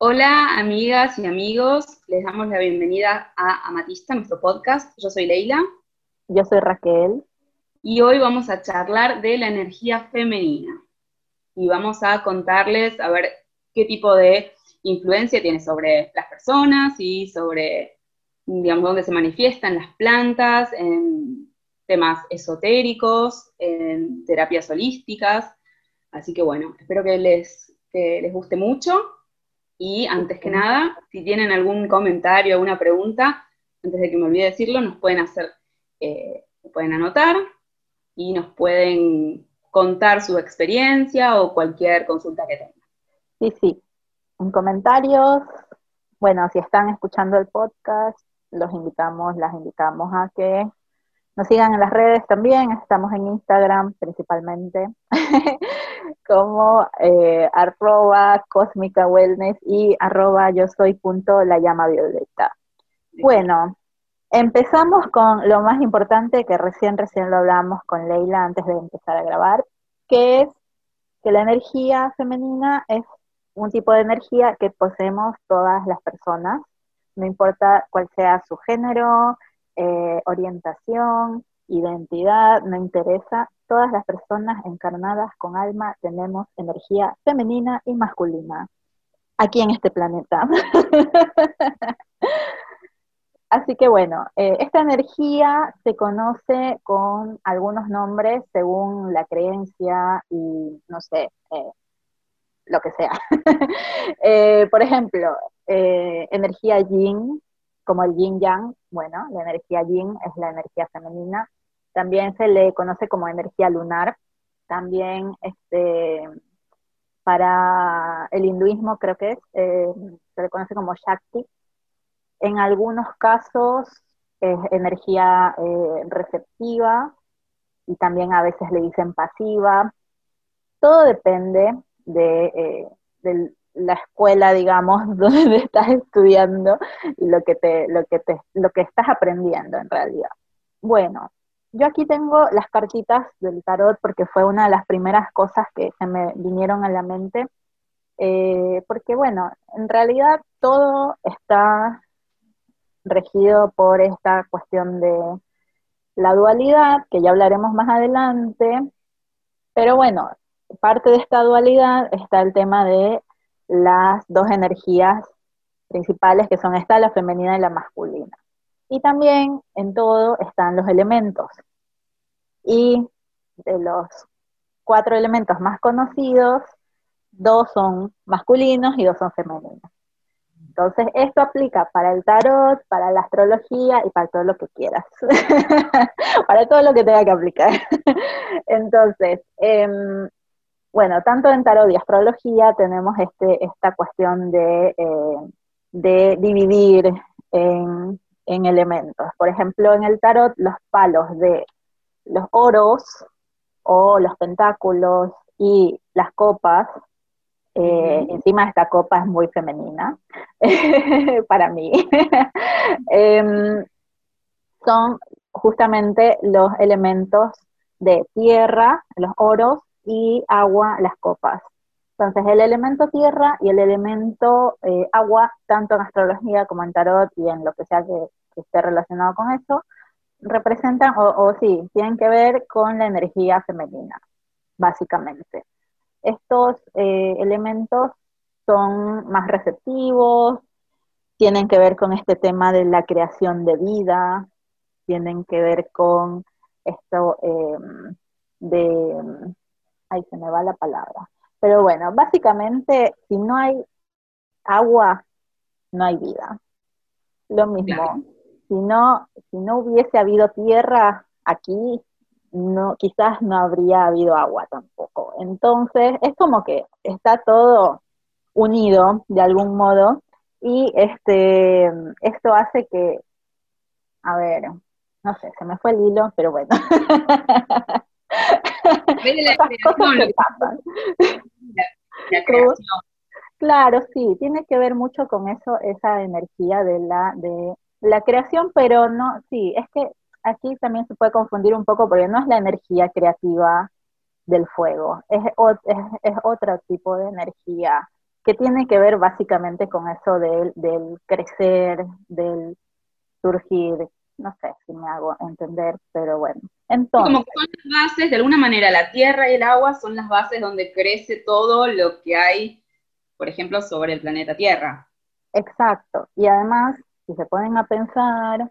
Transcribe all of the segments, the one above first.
Hola amigas y amigos, les damos la bienvenida a Amatista, nuestro podcast. Yo soy Leila. Yo soy Raquel. Y hoy vamos a charlar de la energía femenina. Y vamos a contarles a ver qué tipo de influencia tiene sobre las personas y sobre, digamos, dónde se manifiestan las plantas, en temas esotéricos, en terapias holísticas. Así que bueno, espero que les, que les guste mucho y antes que nada, si tienen algún comentario, alguna pregunta, antes de que me olvide decirlo, nos pueden hacer, eh, pueden anotar y nos pueden contar su experiencia o cualquier consulta que tengan. Sí, sí. En comentarios, bueno, si están escuchando el podcast, los invitamos, las invitamos a que nos sigan en las redes también, estamos en Instagram principalmente, como eh, arroba cósmica wellness y arroba yo soy punto la llama violeta. Bueno, empezamos con lo más importante que recién, recién lo hablamos con Leila antes de empezar a grabar, que es que la energía femenina es un tipo de energía que poseemos todas las personas, no importa cuál sea su género, eh, orientación, identidad, no interesa. Todas las personas encarnadas con alma tenemos energía femenina y masculina aquí en este planeta. Así que bueno, eh, esta energía se conoce con algunos nombres según la creencia y no sé, eh, lo que sea. por ejemplo, energía yin, como el yin yang, bueno, la energía yin es la energía femenina, también se le conoce como energía lunar, también este, para el hinduismo creo que es, eh, se le conoce como Shakti. En algunos casos es energía eh, receptiva y también a veces le dicen pasiva. Todo depende de, eh, de la escuela, digamos, donde estás estudiando y lo que, te, lo, que te, lo que estás aprendiendo en realidad. Bueno, yo aquí tengo las cartitas del tarot porque fue una de las primeras cosas que se me vinieron a la mente. Eh, porque bueno, en realidad todo está regido por esta cuestión de la dualidad, que ya hablaremos más adelante. Pero bueno, parte de esta dualidad está el tema de las dos energías principales, que son esta, la femenina y la masculina. Y también en todo están los elementos. Y de los cuatro elementos más conocidos, dos son masculinos y dos son femeninos. Entonces, esto aplica para el tarot, para la astrología y para todo lo que quieras. para todo lo que tenga que aplicar. Entonces, em, bueno, tanto en tarot y astrología tenemos este, esta cuestión de, eh, de dividir en en elementos. Por ejemplo, en el tarot, los palos de los oros o los pentáculos y las copas, eh, encima esta copa es muy femenina para mí, em, son justamente los elementos de tierra, los oros, y agua, las copas. Entonces, el elemento tierra y el elemento eh, agua, tanto en astrología como en tarot y en lo que sea que esté relacionado con eso, representan, o, sí, tienen que ver con la energía femenina, básicamente. Estos eh, elementos son más receptivos, tienen que ver con este tema de la creación de vida, tienen que ver con esto em, de, ahí se me va la palabra, pero bueno, básicamente si no hay agua, no hay vida. Lo mismo, si no, si no hubiese habido tierra aquí, no, quizás no habría habido agua tampoco. Entonces, es como que está todo unido de algún modo y este esto hace que, a ver, no sé, se me fue el hilo, pero bueno. Claro, sí, tiene que ver mucho con eso, esa energía de la, de la creación, pero no, sí, es que aquí también se puede confundir un poco porque no es la energía creativa del fuego, es, es, otro tipo de energía que tiene que ver básicamente con eso del, del crecer, del surgir, no sé si me hago entender, pero bueno. Entonces, como que son las bases, de alguna manera la tierra y el agua son las bases donde crece todo lo que hay, por ejemplo, sobre el planeta Tierra. Exacto. Y además, si se ponen a pensar,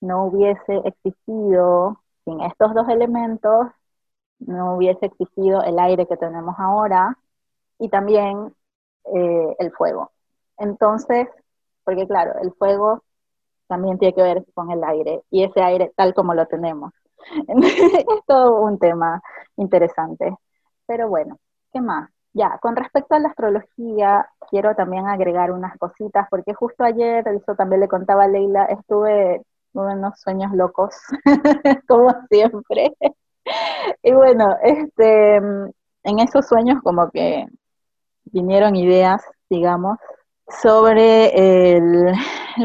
no hubiese existido, sin estos dos elementos, no hubiese existido el aire que tenemos ahora y también eh, el fuego. Entonces, porque claro, el fuego también tiene que ver con el aire y ese aire tal como lo tenemos. es todo un tema interesante. Pero bueno, ¿qué más? Ya, con respecto a la astrología, quiero también agregar unas cositas, porque justo ayer, eso también le contaba a Leila, estuve tuve unos sueños locos, como siempre. y bueno, este, en esos sueños como que vinieron ideas, digamos, sobre el,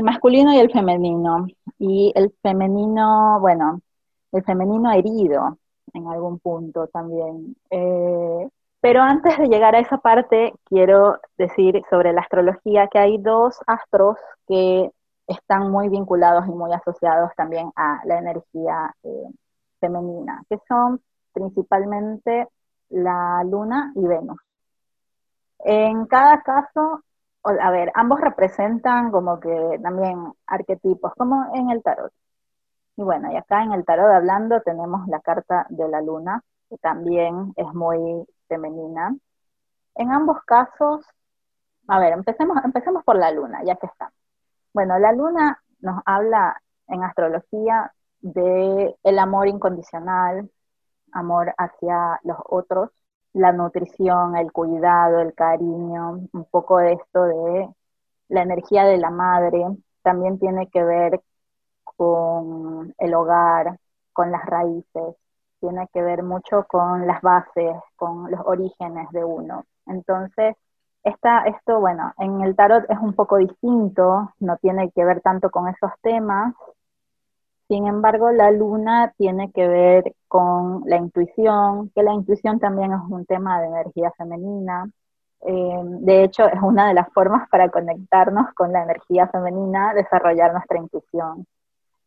masculino y el femenino. Y el femenino, bueno, el femenino herido en algún punto también. Eh, pero antes de llegar a esa parte, quiero decir sobre la astrología que hay dos astros que están muy vinculados y muy asociados también a la energía eh, femenina, que son principalmente la luna y Venus. En cada caso, a ver, ambos representan como que también arquetipos, como en el tarot. Y bueno, y acá en el tarot hablando tenemos la carta de la luna, que también es muy femenina. En ambos casos, a ver, empecemos, empecemos por la luna, ya que está. Bueno, la luna nos habla en astrología de el amor incondicional, amor hacia los otros, la nutrición, el cuidado, el cariño, un poco de esto de la energía de la madre, también tiene que ver con el hogar, con las raíces, tiene que ver mucho con las bases, con los orígenes de uno. Entonces, esta, esto, bueno, en el tarot es un poco distinto, no tiene que ver tanto con esos temas, sin embargo, la luna tiene que ver con la intuición, que la intuición también es un tema de energía femenina. Eh, de hecho, es una de las formas para conectarnos con la energía femenina, desarrollar nuestra intuición.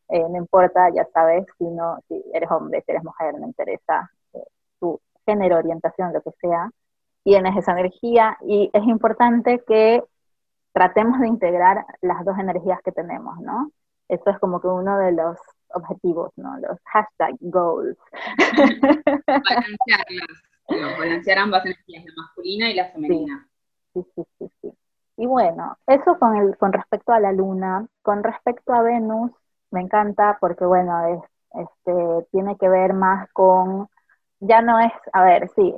Eh, no importa, ya sabes, si, no, si eres hombre, si eres mujer, no interesa eh, tu género, orientación, lo que sea, tienes esa energía y es importante que tratemos de integrar las dos energías que tenemos, ¿no? Eso es como que uno de los objetivos, ¿no? Los hashtag goals. Balancearlas, balancear ambas energías, la masculina y la femenina. Sí, sí, sí, sí. Y bueno, eso con, el, con respecto a la luna. Con respecto a Venus, me encanta porque, bueno, es, este, tiene que ver más con, ya no es, a ver, sí,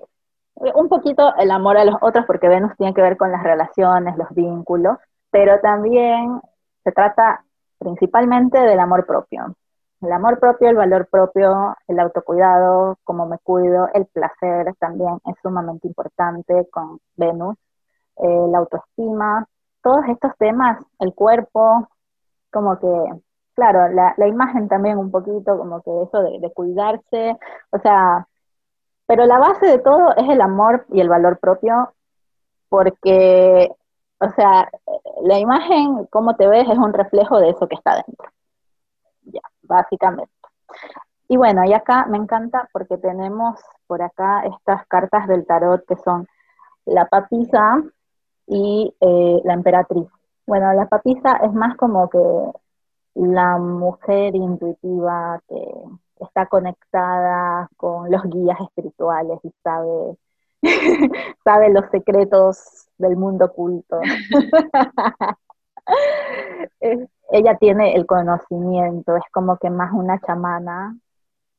un poquito el amor a los otros porque Venus tiene que ver con las relaciones, los vínculos, pero también se trata principalmente del amor propio. El amor propio, el valor propio, el autocuidado, cómo me cuido, el placer también es sumamente importante con Venus, eh, la autoestima, todos estos temas, el cuerpo, como que, claro, la, imagen también un poquito, como que eso de, de cuidarse, o sea, pero la base de todo es el amor y el valor propio, porque o sea, la imagen, cómo te ves, es un reflejo de eso que está dentro. Ya, básicamente. Y bueno, y acá me encanta porque tenemos por acá estas cartas del tarot que son la papisa y eh, la emperatriz. Bueno, la papisa es más como que la mujer intuitiva que está conectada con los guías espirituales y sabe sabe los secretos del mundo oculto. ella tiene el conocimiento, es como que más una chamana.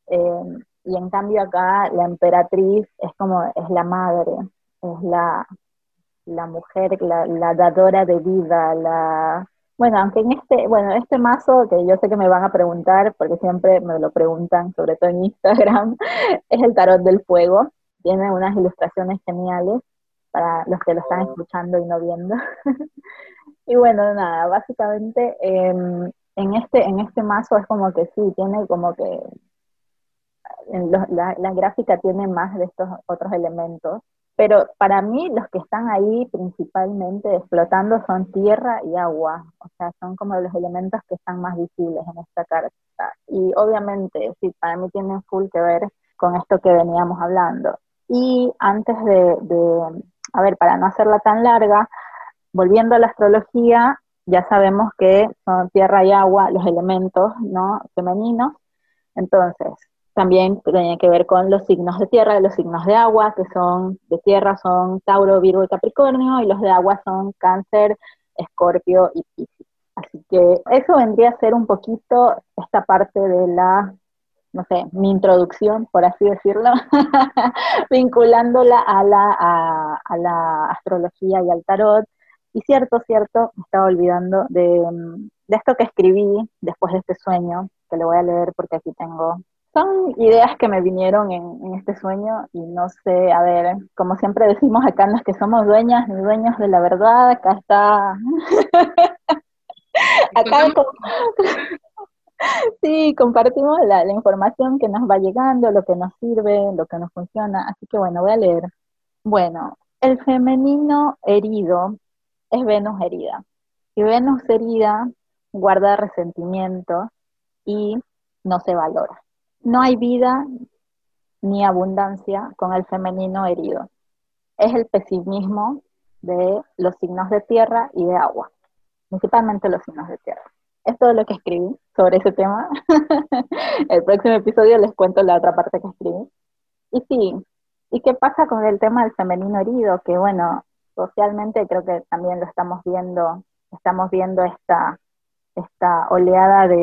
Eh, y en cambio acá la emperatriz es como, es la madre, es la, la mujer, la, la dadora de vida, la, bueno, aunque en este, bueno, este mazo, que yo sé que me van a preguntar, porque siempre me lo preguntan, sobre todo en Instagram, es el tarot del fuego tiene unas ilustraciones geniales para los que lo están escuchando y no viendo. y bueno, nada, básicamente em, en, este, en este mazo es como que sí, tiene como que la, la, gráfica tiene más de estos otros elementos, pero para mí los que están ahí principalmente explotando son tierra y agua, o sea, son como los elementos que están más visibles en esta carta. Y obviamente, sí, para mí tienen full que ver con esto que veníamos hablando. Y antes de, de a ver, para no hacerla tan larga, volviendo a la astrología, ya sabemos que son tierra y agua los elementos ¿no? femeninos. Entonces, también tiene que ver con los signos de tierra y los signos de agua, que son de tierra son Tauro, Virgo y Capricornio, y los de agua son Cáncer, Escorpio y Piscis. Así que eso vendría a ser un poquito esta parte de la, no sé, mi introducción, por así decirlo, vinculándola a la, a, la astrología y al tarot. Y cierto, cierto, me estaba olvidando de, de esto que escribí después de este sueño, que le voy a leer porque aquí tengo. Son ideas que me vinieron en, este sueño y no sé, a ver, como siempre decimos acá en las que somos dueñas ni dueños de la verdad, acá está... acá sí, compartimos la, información que nos va llegando, lo que nos sirve, lo que nos funciona, así que bueno, voy a leer. Bueno, el femenino herido es Venus herida. Y Venus herida guarda resentimiento y no se valora. No hay vida ni abundancia con el femenino herido. Es el pesimismo de los signos de tierra y de agua, principalmente los signos de tierra. Es todo lo que escribí sobre ese tema. el próximo episodio les cuento la otra parte que escribí. Y sí, ¿y qué pasa con el tema del femenino herido? Que bueno, socialmente creo que también lo estamos viendo, estamos viendo esta, esta oleada de,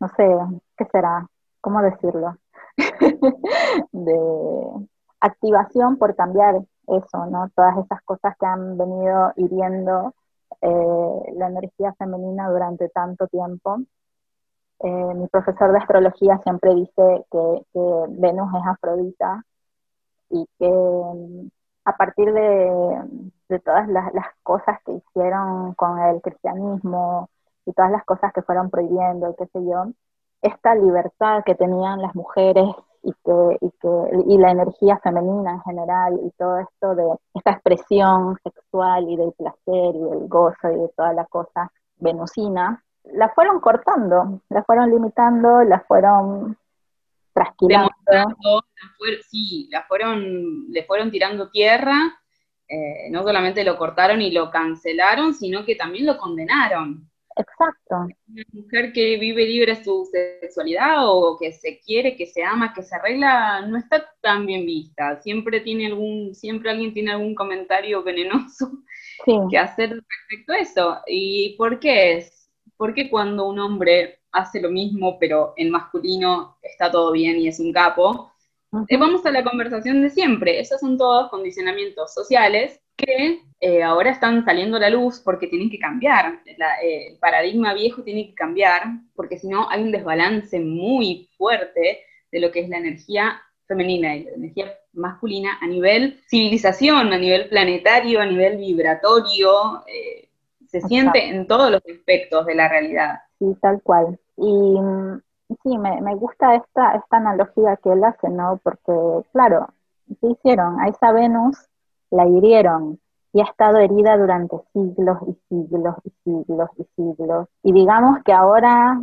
no sé, ¿qué será? ¿cómo decirlo? de activación por cambiar eso, ¿no? Todas esas cosas que han venido hiriendo eh, la energía femenina durante tanto tiempo. Eh, mi profesor de astrología siempre dice que, Venus es Afrodita y que mm, a partir de, todas las, las, cosas que hicieron con el cristianismo y todas las cosas que fueron prohibiendo, qué sé yo, esta libertad que tenían las mujeres y, que, y, que, y la energía femenina en general y todo esto de esta expresión sexual y del placer y del gozo y de toda la cosa venusina, la fueron cortando, la fueron limitando, la fueron trasquilando. sí, la fueron, le fueron tirando tierra, eh, no solamente lo cortaron y lo cancelaron, sino que también lo condenaron. Exacto. Una mujer que vive libre su sexualidad o que se quiere, que se ama, que se arregla, no está tan bien vista. Siempre tiene algún, siempre alguien tiene algún comentario venenoso que hacer respecto a eso. ¿Y por qué es? Porque cuando un hombre hace lo mismo, pero en masculino está todo bien y es un capo, eh, vamos a la conversación de siempre. Esos son todos condicionamientos sociales que eh, ahora están saliendo a la luz porque tienen que cambiar. Eh, el paradigma viejo tiene que cambiar porque si no hay un desbalance muy fuerte de lo que es la energía femenina y la energía masculina a nivel civilización, a nivel planetario, a nivel vibratorio. Eh, se siente en todos los aspectos de la realidad. Sí, tal cual. Y mm, sí, me, me gusta esta, esta analogía que él hace, ¿no? Porque, claro, ¿qué hicieron? A esa Venus la hirieron y ha estado herida durante siglos y siglos y siglos y siglos. Y digamos que ahora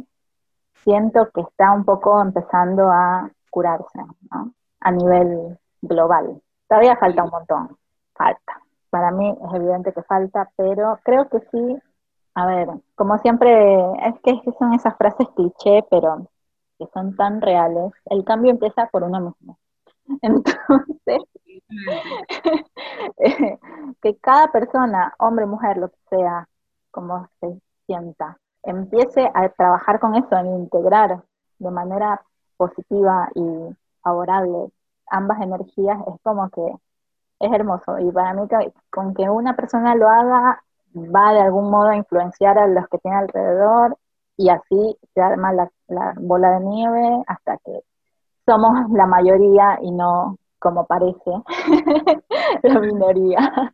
siento que está un poco empezando a curarse, ¿no? A nivel global. Todavía falta un montón, falta. Para mí es evidente que falta, pero creo que sí. A ver, como siempre, es que son esas frases cliché, pero que son tan reales. El cambio empieza por uno mismo. Entonces, que cada persona, hombre, mujer, lo que sea, como se sienta, empiece a trabajar con eso, en integrar de manera positiva y favorable ambas energías, es como que es hermoso. Y para mí, con que una persona lo haga, va de algún modo a influenciar a los que tiene alrededor y así se arma la bola de nieve hasta que somos la mayoría y no como parece, la minoría.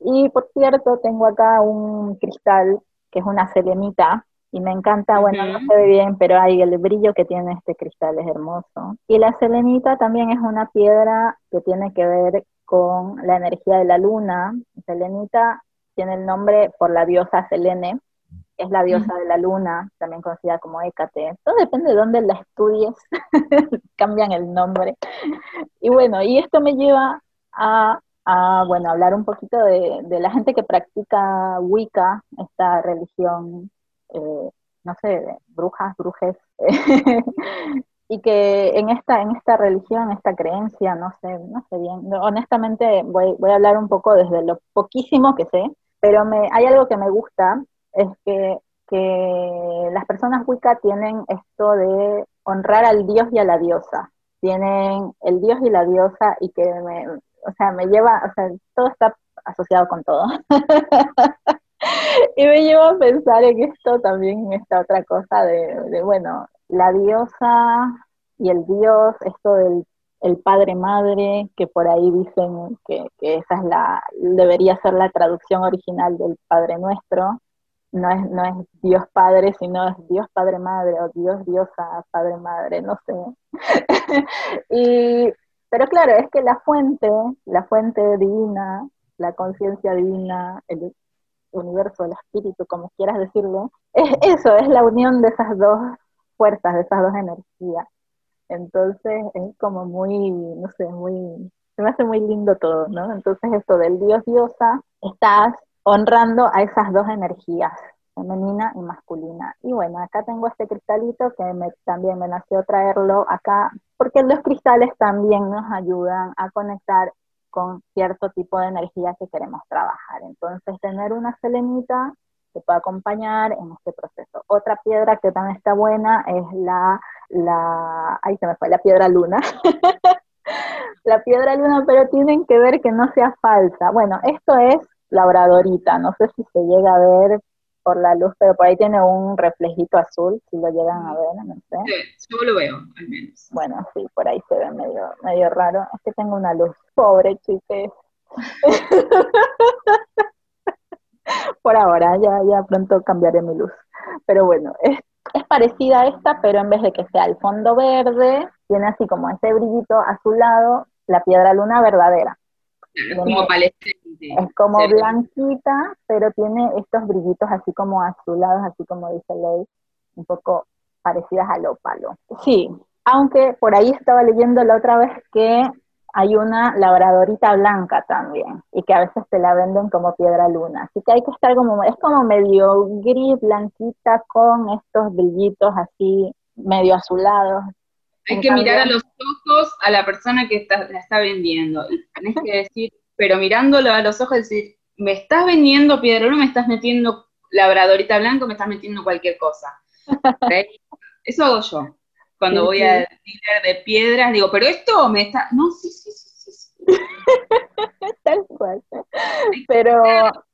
y por cierto, tengo acá un cristal que es una selenita y me encanta, bueno, no se ve bien, pero hay el brillo que tiene este cristal es hermoso. Y la selenita también es una piedra que tiene que ver con la energía de la luna. Selenita tiene el nombre por la diosa Selene, es la diosa de la luna, también conocida como Hécate. Todo depende de dónde la estudies, cambian el nombre. Y bueno, y esto me lleva a, bueno, hablar un poquito de, la gente que practica Wicca, esta religión, eh, no sé, de brujas, brujes, y que en esta, en esta religión, esta creencia, no sé, no sé bien, honestamente voy, voy a hablar un poco desde lo poquísimo que sé, pero me, hay algo que me gusta, es que, que las personas Wicca tienen esto de honrar al dios y a la diosa, tienen el dios y la diosa y que me, o sea, me lleva, o sea, todo está asociado con todo. y me lleva a pensar en esto también, en esta otra cosa de bueno, la diosa y el dios, esto del el padre madre, que por ahí dicen que, esa es la, debería ser la traducción original del Padre Nuestro, no es, no es Dios Padre, sino es Dios Padre Madre, o Dios Diosa Padre Madre, no sé. y, pero claro, es que la fuente, la fuente divina, la conciencia divina, el universo, el espíritu, como quieras decirle, es eso, es la unión de esas dos fuerzas, de esas dos energías. Entonces es como muy, no sé, muy, se me hace muy lindo todo, ¿no? Entonces esto del dios diosa, estás honrando a esas dos energías, femenina y masculina. Y bueno, acá tengo este cristalito que me, también me nació traerlo acá, porque los cristales también nos ayudan a conectar con cierto tipo de energía que queremos trabajar. Entonces, tener una selenita que puede acompañar en este proceso. Otra piedra que también está buena es la la, ahí se me fue, la piedra luna. la piedra luna, pero tienen que ver que no sea falsa. Bueno, esto es labradorita, no sé si se llega a ver por la luz, pero por ahí tiene un reflejito azul, si lo llegan a ver, no sé. Sí, yo lo veo, al menos. Bueno, sí, por ahí se ve medio, medio raro. Es que tengo una luz. Pobre chiques. por ahora, ya, ya pronto cambiaré mi luz. Pero bueno, es es parecida a esta, pero en vez de que sea el fondo verde, tiene así como ese brillito azulado, la piedra luna verdadera. Es como Es como blanquita, pero tiene estos brillitos así como azulados, así como dice Ley, un poco parecidas al ópalo. Sí, aunque por ahí estaba leyendo la otra vez que hay una labradorita blanca también, y que a veces te la venden como piedra luna. Así que hay que estar como, es como medio gris, blanquita, con estos brillitos así, medio azulados. Hay que mirar a los ojos a la persona que la está vendiendo. Y tenés que decir, pero mirándolo a los ojos, decir, me estás vendiendo piedra luna, me estás metiendo labradorita blanca, me estás metiendo cualquier cosa. Eso hago yo cuando voy a al de piedras, digo, pero esto me está. No, sí, sí, sí, sí. Tal cual. Pero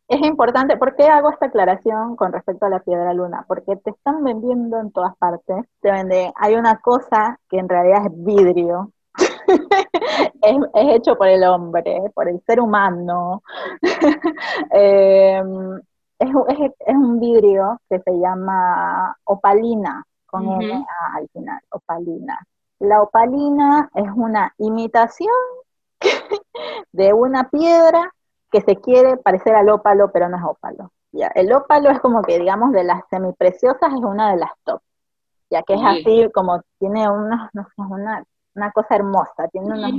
es importante, ¿por qué hago esta aclaración con respecto a la piedra luna? Porque te están vendiendo en todas partes, te vende, hay una cosa que en realidad es vidrio, es, hecho por el hombre, por el ser humano. Em, es, es, un vidrio que se llama opalina, con al final, opalina. La opalina es una imitación de una piedra que se quiere parecer al ópalo, pero no es ópalo. Ya, el ópalo es como que, digamos, de las semipreciosas es una de las top, ya que es así como tiene unos, no sé, una, una cosa hermosa, tiene unos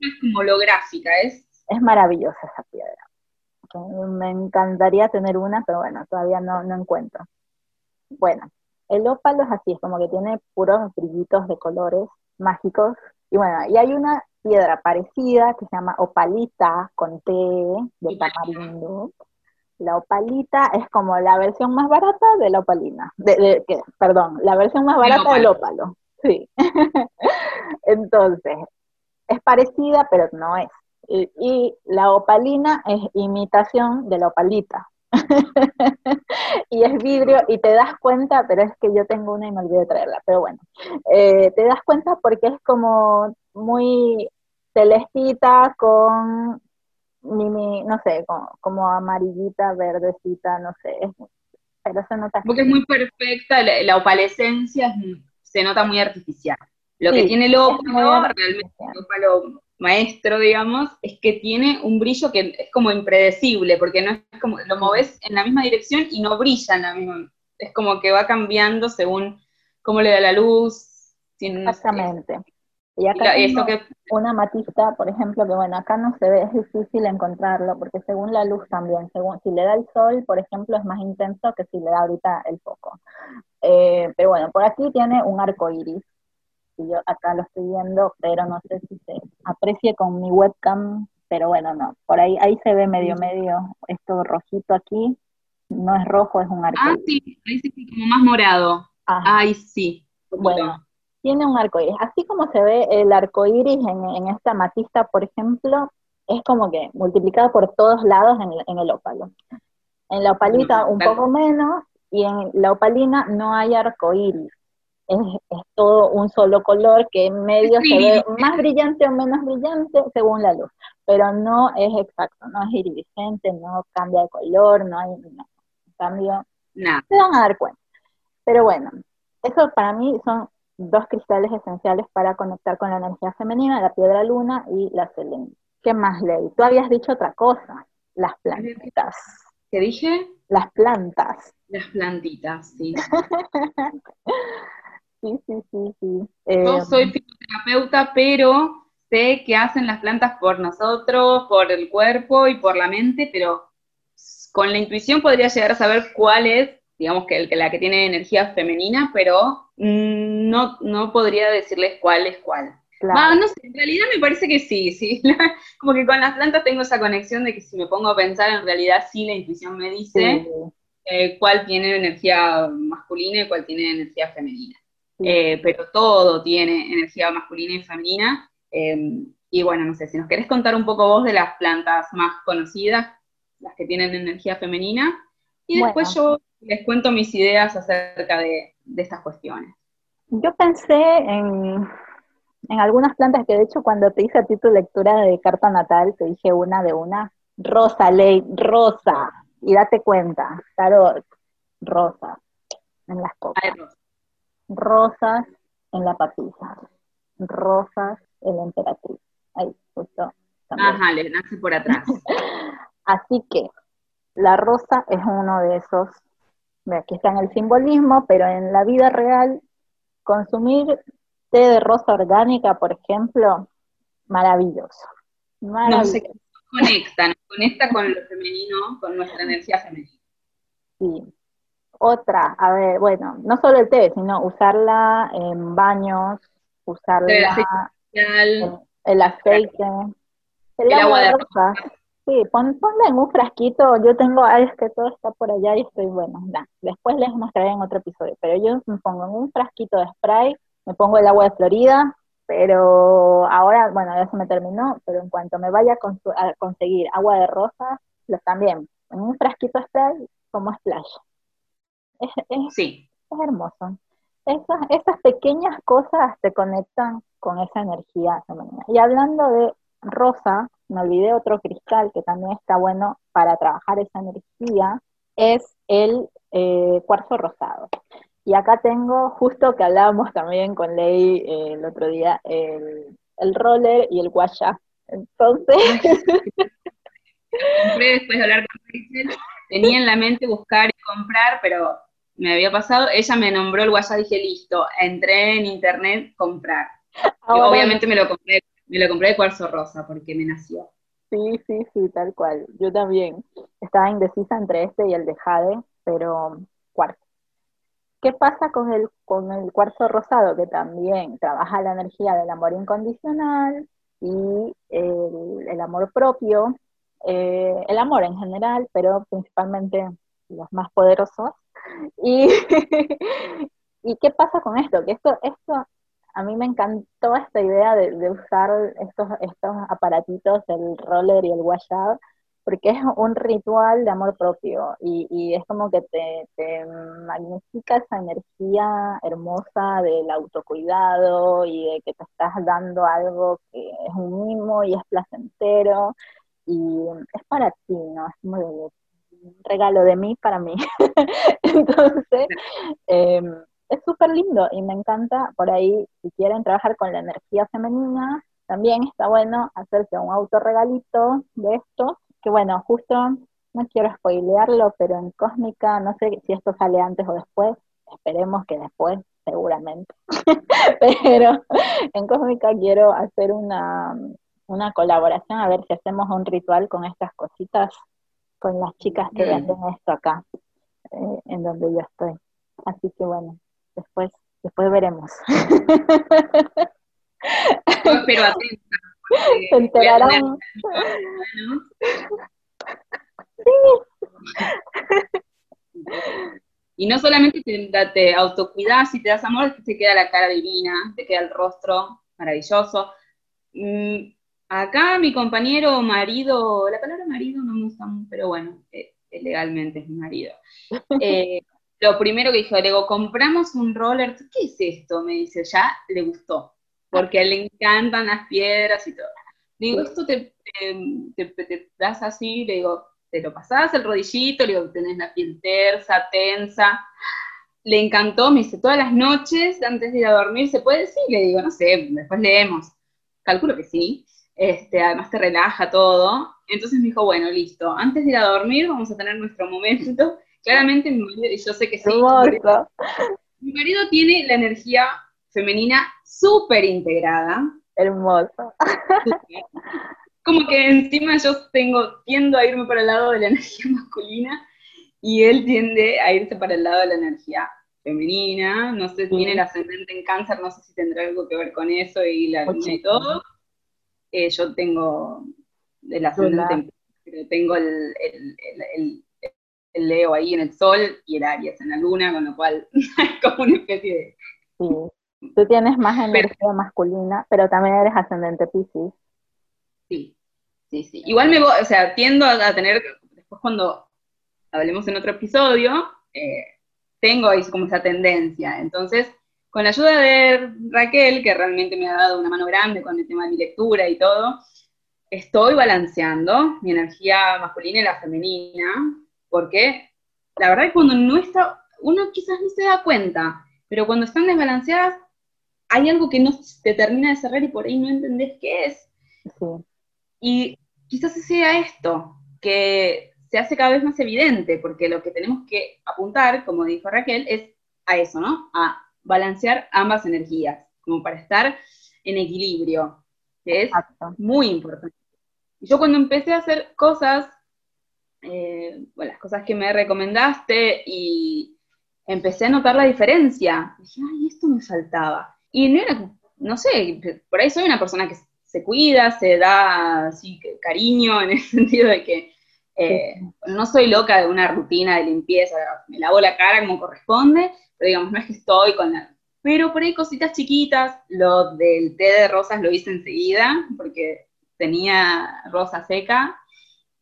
Es como holográfica, es... Es maravillosa esa piedra. Me encantaría tener una, pero bueno, todavía no, no encuentro. Bueno, el ópalo es así, es como que tiene puros brillitos de colores mágicos. Y bueno, y hay una piedra parecida que se llama opalita con T de tamarindo. La opalita es como la versión más barata de la opalina, de, perdón, la versión más barata del ópalo. Sí. Entonces, es parecida, pero no es. y, la opalina es imitación de la opalita. y es vidrio y te das cuenta, pero es que yo tengo una y me olvidé de traerla, pero bueno, eh, te das cuenta porque es como muy celestita con mini, no sé, como, amarillita, verdecita, no sé, pero se nota. Porque es muy perfecta, la, opalescencia se nota muy artificial. Lo que tiene el ópalo, realmente el ópalo maestro, digamos, es que tiene un brillo que es como impredecible, porque no es como, lo moves en la misma dirección y no brilla en la misma, es como que va cambiando según cómo le da la luz. Exactamente. Y acá tengo una matista, por ejemplo, que bueno, acá no se ve, es difícil encontrarlo, porque según la luz también, según si le da el sol, por ejemplo, es más intenso que si le da ahorita el foco. Eh, pero bueno, por aquí tiene un arco iris, y yo acá lo estoy viendo, pero no sé si se aprecie con mi webcam, pero bueno, no, por ahí, ahí se ve medio medio, esto rojito aquí, no es rojo, es un arco Ah, sí, ahí sí, como más morado. Ay, sí. Bueno, tiene un arco iris. Así como se ve el arco iris en, esta matista, por ejemplo, es como que multiplicado por todos lados en, el ópalo. En la opalita un poco menos, y en la opalina no hay arco iris. Es, todo un solo color que en medio se ve más brillante o menos brillante según la luz, pero no es exacto, no es iridiscente, no cambia de color, no hay no, cambio. Nada. Se van a dar cuenta. Pero bueno, eso para mí son dos cristales esenciales para conectar con la energía femenina, la piedra luna y la selene. ¿Qué más leí? Tú habías dicho otra cosa, las plantitas. ¿Qué dije? Las plantas. Las plantitas, sí. sí, sí, sí, sí. Yo eh, soy fisioterapeuta, pero sé que hacen las plantas por nosotros, por el cuerpo y por la mente, pero con la intuición podría llegar a saber cuál es digamos que, la que tiene energía femenina, pero mm, no, no podría decirles cuál es cuál. no sé, en realidad me parece que sí, sí. Como que con las plantas tengo esa conexión de que si me pongo a pensar, en realidad sí la intuición me dice eh, cuál tiene energía masculina y cuál tiene energía femenina. Eh, pero todo tiene energía masculina y femenina. Em, y bueno, no sé, si nos querés contar un poco vos de las plantas más conocidas, las que tienen energía femenina, y después yo les cuento mis ideas acerca de, estas cuestiones. Yo pensé en, algunas plantas que de hecho cuando te hice a ti tu lectura de carta natal, te dije una de una, rosa, ley, rosa, y date cuenta, tarot, rosa, en las copas, rosas en la papisa, rosas en la emperatriz, ahí, justo. Ajá, le nace por atrás. Así que la rosa es uno de esos aquí está en el simbolismo, pero en la vida real, consumir té de rosa orgánica, por ejemplo, maravilloso. No se conecta, nos conecta con lo femenino, con nuestra energía femenina. Sí. Otra, a ver, bueno, no solo el té, sino usarla en baños, usarla el aceite, el, aceite, el, agua, de rosa. Sí, pon, ponla en un frasquito. Yo tengo, ay, es que todo está por allá y estoy, bueno, después les mostraré en otro episodio. Pero yo me pongo en un frasquito de spray, me pongo el agua de Florida, pero ahora, bueno, ya se me terminó, pero en cuanto me vaya a, conseguir agua de rosas, lo también, en un frasquito de spray como splash. Es, es, sí. es hermoso. Esas, esas pequeñas cosas te conectan con esa energía femenina. Y hablando de rosa, me olvidé otro cristal que también está bueno para trabajar esa energía, es el eh, cuarzo rosado. Y acá tengo, justo que hablábamos también con Ley eh, el otro día, el, roller y el guaya. Entonces... Compré después de hablar con Rachel, tenía en la mente buscar y comprar, pero me había pasado, ella me nombró el guaya, dije, listo, entré en internet, comprar. obviamente me lo compré me lo compré de cuarzo rosa porque me nació. Sí, sí, sí, tal cual. Yo también. Estaba indecisa entre este y el de Jade, pero cuarzo. ¿Qué pasa con el, con el cuarzo rosado? Que también trabaja la energía del amor incondicional y el, amor propio, eh, el amor en general, pero principalmente los más poderosos. Y, ¿Y qué pasa con esto? Que esto, esto a mí me encantó esta idea de, usar estos, estos aparatitos, el roller y el wash out, porque es un ritual de amor propio y, es como que te, magnifica esa energía hermosa del autocuidado y de que te estás dando algo que es un mimo y es placentero y es para ti, ¿no? Es muy un regalo de mí para mí. Entonces, eh, es súper lindo y me encanta por ahí, si quieren trabajar con la energía femenina, también está bueno hacerse un autorregalito de esto, que bueno, justo no quiero spoilearlo, pero en Cósmica, no sé si esto sale antes o después, esperemos que después, seguramente. pero en Cósmica quiero hacer una, una colaboración, a ver si hacemos un ritual con estas cositas, con las chicas que venden esto acá, eh, en donde yo estoy. Así que bueno, después, después veremos. Pero atenta. Se enterarán. Y no solamente te, te autocuidas y te das amor, te queda la cara divina, te queda el rostro maravilloso. Acá mi compañero marido, la palabra marido no me gusta, pero bueno, eh, legalmente es mi marido. Eh, lo primero que dijo, le digo, compramos un roller, ¿qué es esto? Me dice, ya le gustó, porque le encantan las piedras y todo. Le digo, esto te, te das así, le digo, te lo pasás el rodillito, le digo, tenés la piel tersa, tensa. Le encantó, me dice, todas las noches antes de ir a dormir, ¿se puede decir? Le digo, no sé, después leemos. Calculo que sí. Este, además te relaja todo. Entonces me dijo, bueno, listo, antes de ir a dormir vamos a tener nuestro momento. Claramente mi marido, y yo sé que sí, mi marido tiene la energía femenina súper integrada. Hermoso como que encima yo tengo, tiendo a irme para el lado de la energía masculina y él tiende a irse para el lado de la energía femenina, no sé, si tiene el ascendente en cáncer, no sé si tendrá algo que ver con eso y la luna y todo. Eh, yo tengo el ascendente, pero tengo el, el, el, Leo ahí en el sol y el Aries en la luna, con lo cual es como una especie de... Sí. Tú tienes más energía masculina, pero también eres ascendente Pisces. Sí, sí, sí. Igual me voy, o sea, tiendo a tener, después cuando hablemos en otro episodio, eh, tengo ahí como esa tendencia. Entonces, con la ayuda de Raquel, que realmente me ha dado una mano grande con el tema de mi lectura y todo, estoy balanceando mi energía masculina y la femenina, porque la verdad es que cuando no está, uno quizás no se da cuenta, pero cuando están desbalanceadas, hay algo que no te termina de cerrar y por ahí no entendés qué es. Sí. Y quizás sea esto, que se hace cada vez más evidente, porque lo que tenemos que apuntar, como dijo Raquel, es a eso, ¿no? A balancear ambas energías, como para estar en equilibrio, que es muy importante. Yo cuando empecé a hacer cosas, eh, bueno, las cosas que me recomendaste y empecé a notar la diferencia, dije, ay, esto me faltaba. Y no era, no sé, por ahí soy una persona que se cuida, se da así, cariño en el sentido de que eh, no soy loca de una rutina de limpieza, me lavo la cara como corresponde, pero digamos, no es que estoy con la... Pero por ahí cositas chiquitas, lo del té de rosas lo hice enseguida, porque tenía rosa seca,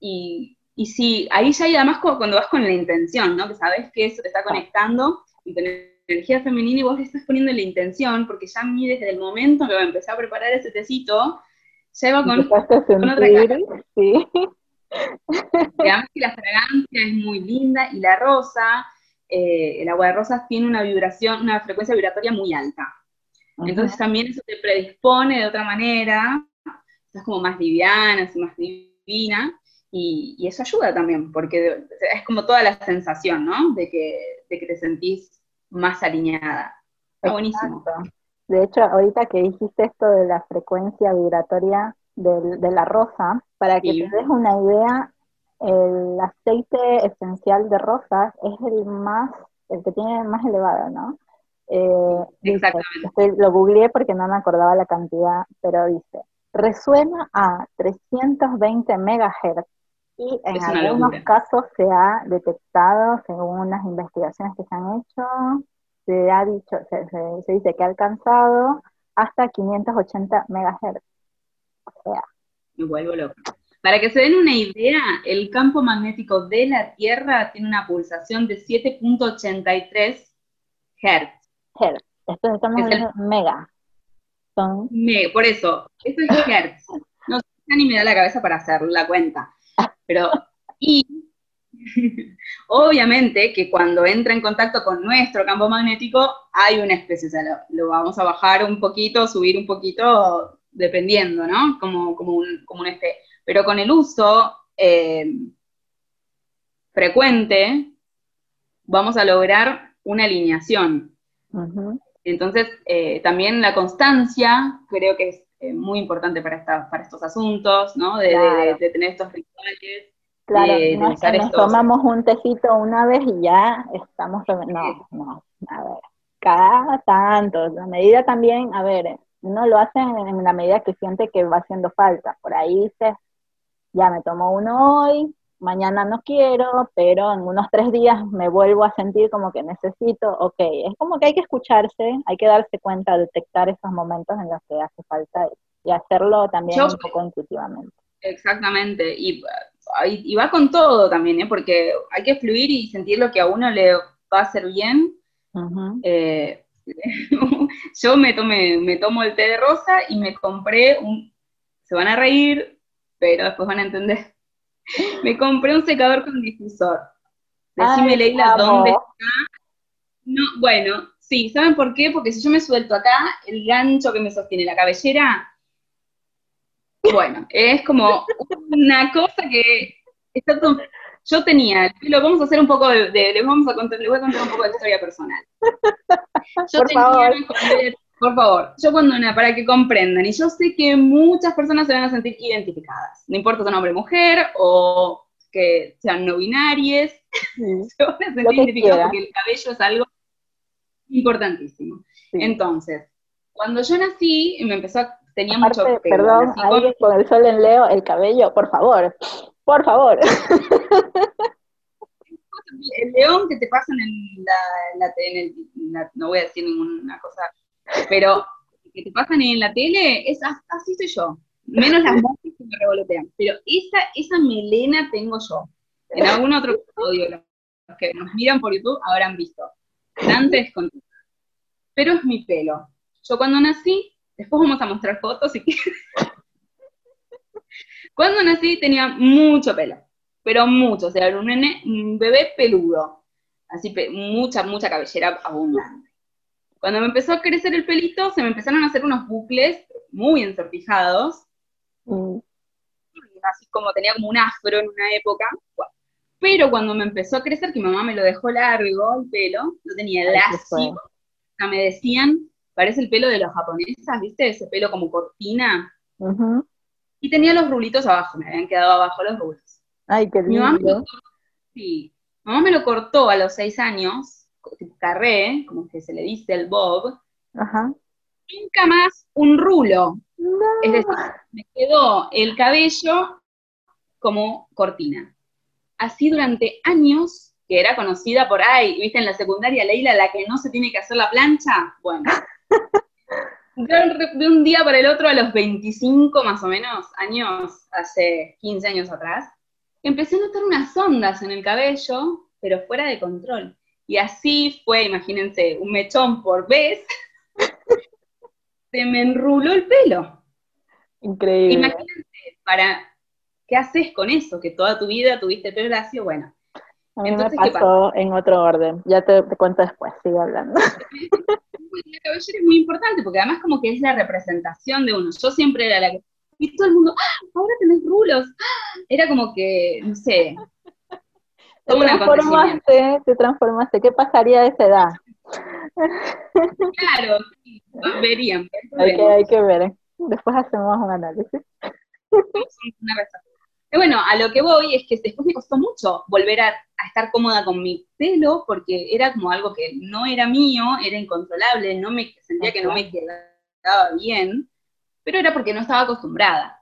y, y sí, ahí ya y además cuando vas con la intención, ¿no? Que sabes que eso te está conectando y tenés energía femenina y vos le estás poniendo la intención, porque ya a mí desde el momento que empecé a preparar ese tecito, ya iba con, con otra cara. Sí. Digamos que la fragancia es muy linda y la rosa, eh, el agua de rosas tiene una vibración, una frecuencia vibratoria muy alta. Entonces también eso te predispone de otra manera, estás como más liviana, más divina, y, y, eso ayuda también, porque es como toda la sensación, ¿no? De que, de que te sentís más alineada. Está buenísimo. De hecho, ahorita que dijiste esto de la frecuencia vibratoria de la rosa, para que te des una idea, el aceite esencial de rosas es el más, el que tiene más elevado, ¿no? Eh, Exactamente. lo googleé porque no me acordaba la cantidad, pero dice, resuena a 320 megahertz y en algunos casos se ha detectado, según unas investigaciones que se han hecho, se ha dicho, se, dice que ha alcanzado hasta 580 megahertz. O sea. Me vuelvo loco. Para que se den una idea, el campo magnético de la Tierra tiene una pulsación de 7.83 Hz. Hertz. Esto estamos hablando mega. Son... por eso, esto es Hertz. No sé ni me da la cabeza para hacer la cuenta. Pero, y obviamente que cuando entra en contacto con nuestro campo magnético hay una especie, o sea, lo, vamos a bajar un poquito, subir un poquito dependiendo, ¿no? Como, como, un, como un este. Pero con el uso eh, frecuente, vamos a lograr una alineación. Entonces, eh, también la constancia creo que es eh, muy importante para, para estos asuntos, ¿no? De, tener estos rituales. Claro, no que nos tomamos un tecito una vez y ya estamos... No, no, a ver, cada tanto, la medida también, a ver, uno lo hace en la medida que siente que va haciendo falta. Por ahí dices, ya me tomo uno hoy, mañana no quiero, pero en unos tres días me vuelvo a sentir como que necesito, ok, es como que hay que escucharse, hay que darse cuenta, detectar esos momentos en los que hace falta y hacerlo también un poco intuitivamente. Exactamente, y, y, va con todo también, ¿eh? porque hay que fluir y sentir lo que a uno le va a hacer bien. Eh, yo me, tomé, me tomo el té de rosa y me compré un, se van a reír, pero después van a entender me compré un secador con difusor. Decime, Leila, ¿dónde está? No, bueno, sí, ¿saben por qué? Porque si yo me suelto acá, el gancho que me sostiene la cabellera, bueno, es como una cosa que está Yo tenía el pelo, vamos a hacer un poco de, les vamos a contar, les voy a contar un poco de historia personal. Yo por tenía favor. Por favor, yo cuando una, para que comprendan, y yo sé que muchas personas se van a sentir identificadas, no importa si son hombre o mujer, o que sean no binarias, se van a sentir identificadas porque el cabello es algo importantísimo. Entonces, cuando yo nací, me empezó a, tenía mucho pelo. Perdón, alguien con el sol en Leo, el cabello, por favor, por favor. El león que te pasan en la, en el, no voy a decir ninguna cosa pero que te pasan en la tele, es así soy yo. Menos las monjas que me revolotean. Pero esa, esa melena tengo yo. En algún otro episodio, los que nos miran por YouTube habrán visto. Antes con Pero es mi pelo. Yo cuando nací, después vamos a mostrar fotos si Cuando nací tenía mucho pelo, pero mucho, o sea, era un, un bebé peludo, así mucha, mucha cabellera abundante. Cuando me empezó a crecer el pelito, se me empezaron a hacer unos bucles muy ensortijados, mm. así como tenía como un afro en una época. Pero cuando me empezó a crecer, que mi mamá me lo dejó largo el pelo, lo tenía lacio, me decían, parece el pelo de los japonesas, ¿viste? Ese pelo como cortina. Y tenía los rulitos abajo, me habían quedado abajo los rulos. Ay, qué lindo. Mi mamá, sí, mi mamá me lo cortó a los seis años, carré, como que se le dice el bob, nunca más un rulo. Es decir, me quedó el cabello como cortina. Así durante años, que era conocida por ahí, viste en la secundaria Leila, la que no se tiene que hacer la plancha, bueno. de un día para el otro, a los 25 más o menos años, hace 15 años atrás, empecé a notar unas ondas en el cabello, pero fuera de control. Y así fue, imagínense, un mechón por vez, se me enruló el pelo. Increíble. Imagínense, para, ¿qué haces con eso? Que toda tu vida tuviste pelo lacio, bueno. A mí me pasó en otro orden, ya te, cuento después, sigo hablando. La cabellera es muy importante, porque además como que es la representación de uno. Yo siempre era la que, y todo el mundo, ¡ah, ahora tenés rulos! ¡Ah! Era como que, no sé, te transformaste, te transformaste. ¿Qué pasaría de esa edad? Claro, sí, verían. Hay que, hay que ver. Después hacemos un análisis. Bueno, a lo que voy es que después me costó mucho volver a, estar cómoda con mi pelo porque era como algo que no era mío, era incontrolable, no me sentía que no me quedaba bien, pero era porque no estaba acostumbrada.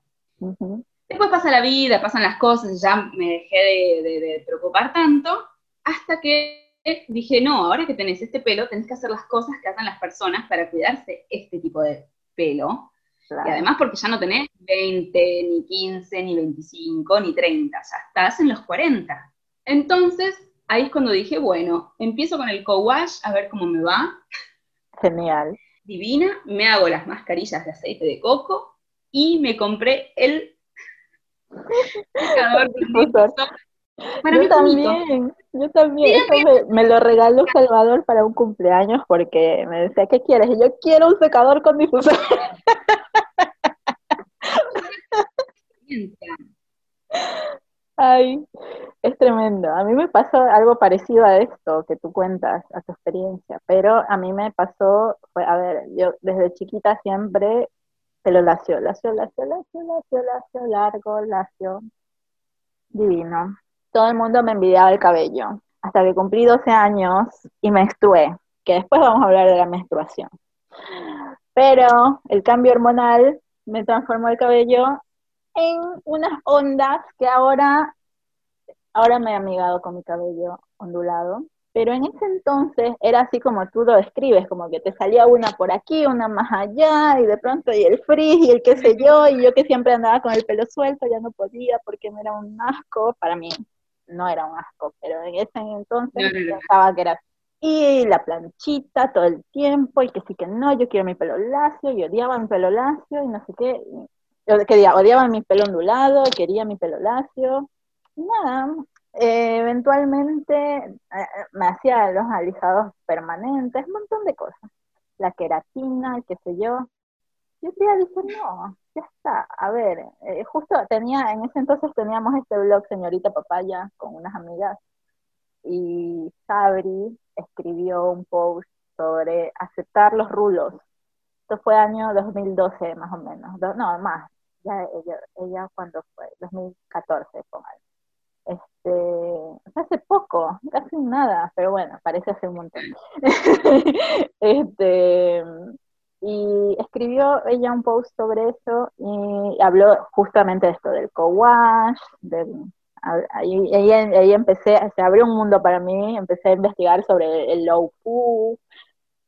Después pasa la vida, pasan las cosas, ya me dejé de, preocupar tanto, hasta que dije, no, ahora que tenés este pelo, tenés que hacer las cosas que hacen las personas para cuidarse este tipo de pelo. Y además porque ya no tenés 20, ni 15, ni 25, ni 30, ya estás en los 40. Entonces, ahí es cuando dije, bueno, empiezo con el co-wash a ver cómo me va. Genial. Divina, me hago las mascarillas de aceite de coco y me compré el yo también, yo también. me, lo regaló Salvador para un cumpleaños porque me decía, ¿qué quieres? Y yo quiero un secador con difusor. Ay, es tremendo. A mí me pasó algo parecido a esto que tú cuentas, a tu experiencia, pero a mí me pasó, fue, a ver, yo desde chiquita siempre pelo lacio, lacio, lacio, lacio, lacio, lacio, largo, lacio, divino. Todo el mundo me envidiaba el cabello, hasta que cumplí 12 años y menstrué, que después vamos a hablar de la menstruación. Pero el cambio hormonal me transformó el cabello en unas ondas que ahora, ahora me he amigado con mi cabello ondulado, pero en ese entonces era así como tú lo describes, como que te salía una por aquí, una más allá, y de pronto y el frizz y el qué sé yo, y yo que siempre andaba con el pelo suelto, ya no podía porque no era un asco, para mí no era un asco, pero en ese entonces pensaba que era así. Y la planchita todo el tiempo, y que sí que no, yo quiero mi pelo lacio, y odiaba mi pelo lacio, y no sé qué. Quería, odiaba mi pelo ondulado, quería mi pelo lacio. Nada, eh, eventualmente eh, me hacía los alisados permanentes, un montón de cosas. La queratina, qué sé yo. Y un día dije, no, ya está. A ver, eh, justo tenía, en ese entonces teníamos este blog, Señorita Papaya, con unas amigas. Y Sabri escribió un post sobre aceptar los rulos. Esto fue año 2012, más o menos. No, más. Ella, ella cuando fue, 2014, póngale. Este, hace poco, casi nada, pero bueno, parece hace un montón. este, y escribió ella un post sobre eso y habló justamente de esto, del co-wash, del, ahí, ahí, empecé, se abrió un mundo para mí, empecé a investigar sobre el low poo,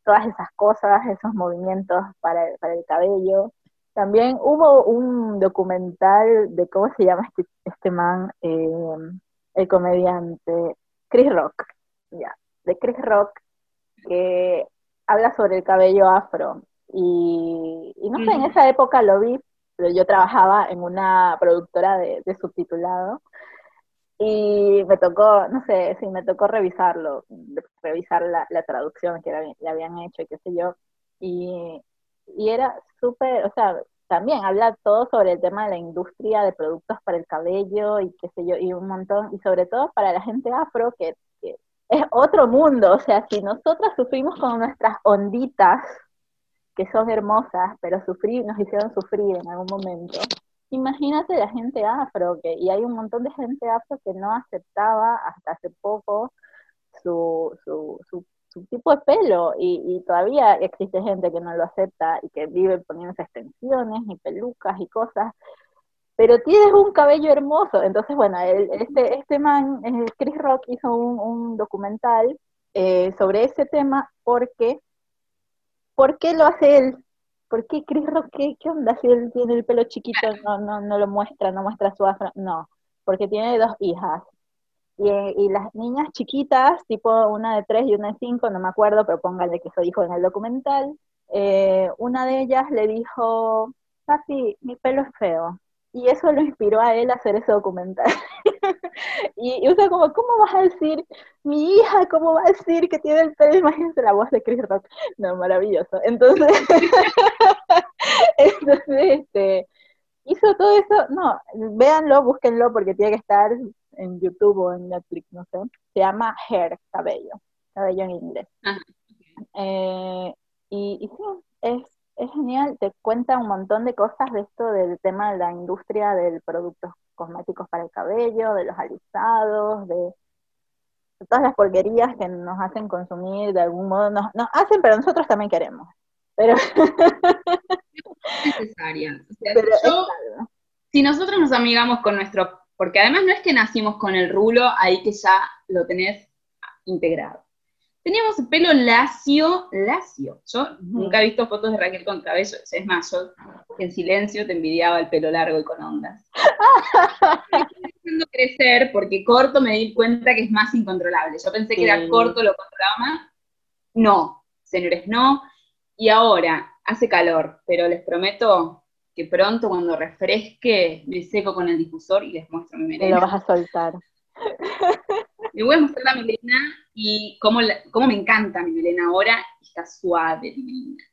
todas esas cosas, esos movimientos para, para el cabello. También hubo un documental de cómo se llama este, este man, eh, el comediante Chris Rock, ya, de Chris Rock, que habla sobre el cabello afro. Y, no sé, en esa época lo vi, pero yo trabajaba en una productora de, subtitulado y me tocó, no sé, sí, me tocó revisarlo, revisar la, la traducción que le habían hecho y qué sé yo. Y, y era súper, o sea, también habla todo sobre el tema de la industria de productos para el cabello y qué sé yo, y un montón, y sobre todo para la gente afro, que, es otro mundo, o sea, si nosotras sufrimos con nuestras onditas, que son hermosas, pero sufrir, nos hicieron sufrir en algún momento, imagínate la gente afro, que, y hay un montón de gente afro que no aceptaba hasta hace poco su, su, su su tipo de pelo y, todavía existe gente que no lo acepta y que vive poniéndose extensiones y pelucas y cosas, pero tienes un cabello hermoso. Entonces, bueno, este, este man, eh, Chris Rock, hizo un, documental eh, sobre ese tema porque, ¿por qué lo hace él? ¿Por qué Chris Rock, qué, qué onda si él tiene el pelo chiquito, no, no, no lo muestra, no muestra su afro? No, porque tiene dos hijas y, las niñas chiquitas, tipo una de tres y una de cinco, no me acuerdo, pero póngale que eso dijo en el documental, eh, una de ellas le dijo, papi, mi pelo es feo. Y eso lo inspiró a él a hacer ese documental. y, y, o como, ¿cómo vas a decir, mi hija, cómo va a decir que tiene el pelo? Imagínense la voz de Chris Rock. No, maravilloso. Entonces, entonces, este, hizo todo eso, no, véanlo, búsquenlo porque tiene que estar en YouTube o en Netflix, no sé, se llama Hair, cabello, cabello en inglés. Eh, y, y, sí, es, es genial, te cuenta un montón de cosas de esto del tema de la industria del productos cosméticos para el cabello, de los alisados, de, todas las porquerías que nos hacen consumir de algún modo, nos, nos hacen, pero nosotros también queremos. Pero necesaria. si nosotros nos amigamos con nuestro porque además no es que nacimos con el rulo ahí que ya lo tenés integrado. Teníamos el pelo lacio, lacio. Yo nunca he visto fotos de Raquel con cabello, es más, yo en silencio te envidiaba el pelo largo y con ondas. Estoy crecer porque corto me di cuenta que es más incontrolable. Yo pensé que era corto, lo controlaba más. No, señores, no. Y ahora hace calor, pero les prometo que pronto cuando refresque me seco con el difusor y les muestro mi melena. Y lo vas a soltar. Me voy a mostrar la melena y cómo, cómo me encanta mi melena ahora, está suave, divina.